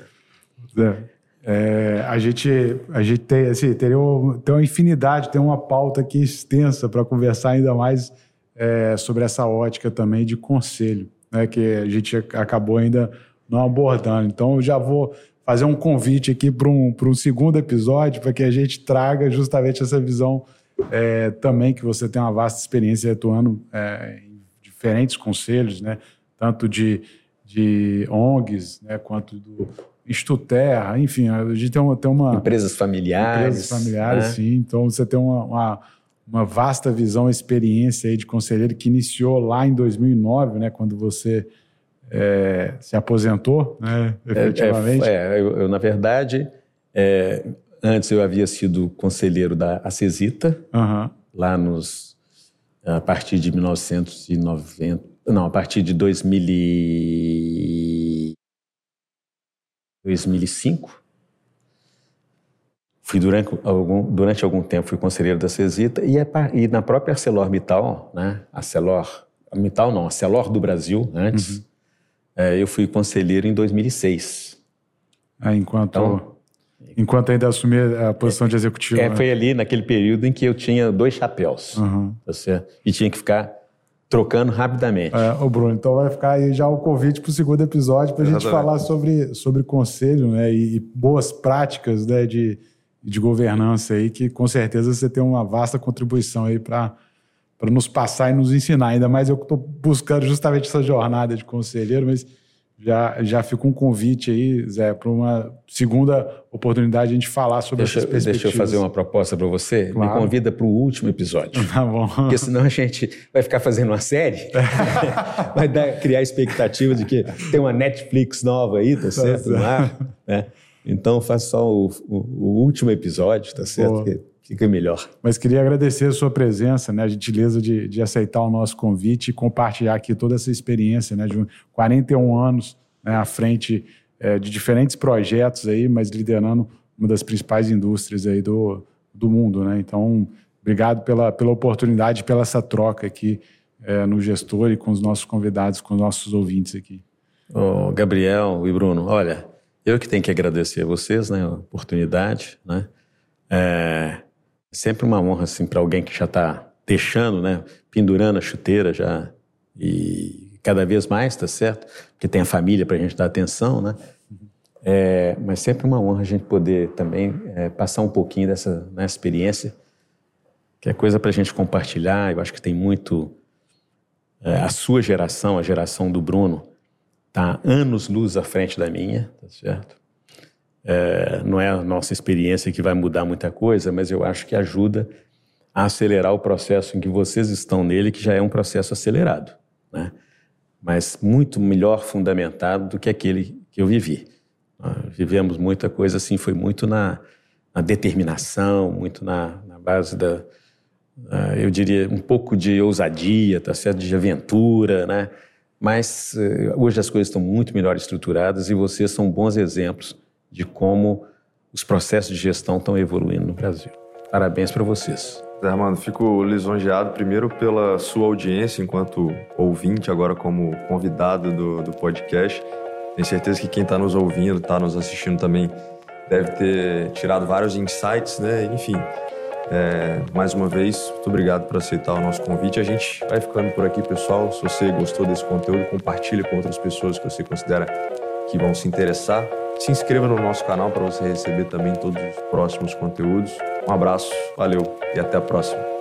É. É, a gente, a gente tem, assim, teria tem uma infinidade, tem uma pauta aqui extensa para conversar ainda mais é, sobre essa ótica também de conselho, né, que a gente acabou ainda não abordando. Então, eu já vou fazer um convite aqui para um, um segundo episódio, para que a gente traga justamente essa visão é, também, que você tem uma vasta experiência atuando é, em diferentes conselhos, né, tanto de, de ONGs né, quanto do Estuterra, enfim, a gente tem uma, tem uma empresas familiares, empresas familiares, né? sim. Então você tem uma, uma, uma, vasta visão, experiência aí de conselheiro que iniciou lá em 2009, né, quando você é, se aposentou, né, é, é, efetivamente. É, é eu, eu, na verdade, é, antes eu havia sido conselheiro da Acesita, uhum. lá nos a partir de 1990, não, a partir de 2000 2005. Fui durante algum, durante algum tempo fui conselheiro da CESITA e, é, e na própria ArcelorMittal, né? Arcelor, Mittal não, Arcelor do Brasil, antes, uhum. é, eu fui conselheiro em 2006. É, enquanto, então, enquanto ainda assumia a posição é, de executivo. É, né? Foi ali naquele período em que eu tinha dois chapéus. Uhum. Você, e tinha que ficar trocando rapidamente. É, ô Bruno, então vai ficar aí já o convite para o segundo episódio para a gente falar sobre, sobre conselho né, e, e boas práticas né, de, de governança aí, que com certeza você tem uma vasta contribuição aí para nos passar e nos ensinar. Ainda mais eu que estou buscando justamente essa jornada de conselheiro, mas já, já fica um convite aí, Zé, para uma segunda oportunidade de a gente falar sobre deixa, essas perspectivas. Deixa eu fazer uma proposta para você. Claro. Me convida para o último episódio. Tá bom. Porque senão a gente vai ficar fazendo uma série, vai dar, criar expectativa de que tem uma Netflix nova aí, tá, tá certo? Tá né? Então faça só o, o, o, último episódio, tá certo? fica melhor. Mas queria agradecer a sua presença, né, a gentileza de, de aceitar o nosso convite e compartilhar aqui toda essa experiência, né, de 41 anos né, à frente é, de diferentes projetos aí, mas liderando uma das principais indústrias aí do, do mundo, né? Então, obrigado pela, pela oportunidade, pela essa troca aqui é, no gestor e com os nossos convidados, com os nossos ouvintes aqui. Ô, Gabriel e Bruno, olha, eu que tenho que agradecer a vocês, né, a oportunidade, né? É, sempre uma honra assim para alguém que já está deixando, né, pendurando a chuteira já e cada vez mais, tá certo? Porque tem a família para a gente dar atenção, né? É, mas sempre uma honra a gente poder também é, passar um pouquinho dessa né, experiência, que é coisa para a gente compartilhar. Eu acho que tem muito. É, a sua geração, a geração do Bruno, está anos luz à frente da minha, tá certo? É, não é a nossa experiência que vai mudar muita coisa, mas eu acho que ajuda a acelerar o processo em que vocês estão nele, que já é um processo acelerado, né? mas muito melhor fundamentado do que aquele que eu vivi. vivemos muita coisa assim, foi muito na, na determinação, muito na, na base da, uh, eu diria, um pouco de ousadia, tá certo? de aventura, né? Mas uh, hoje as coisas estão muito melhor estruturadas e vocês são bons exemplos de como os processos de gestão estão evoluindo no Brasil. Parabéns para vocês. Zé Armando, fico lisonjeado primeiro pela sua audiência enquanto ouvinte, agora como convidado do, do podcast. Tenho certeza que quem está nos ouvindo, está nos assistindo também, deve ter tirado vários insights, né? Enfim, é, mais uma vez, muito obrigado por aceitar o nosso convite. A gente vai ficando por aqui, pessoal. Se você gostou desse conteúdo, compartilhe com outras pessoas que você considera que vão se interessar. Se inscreva no nosso canal para você receber também todos os próximos conteúdos. Um abraço, valeu e até a próxima.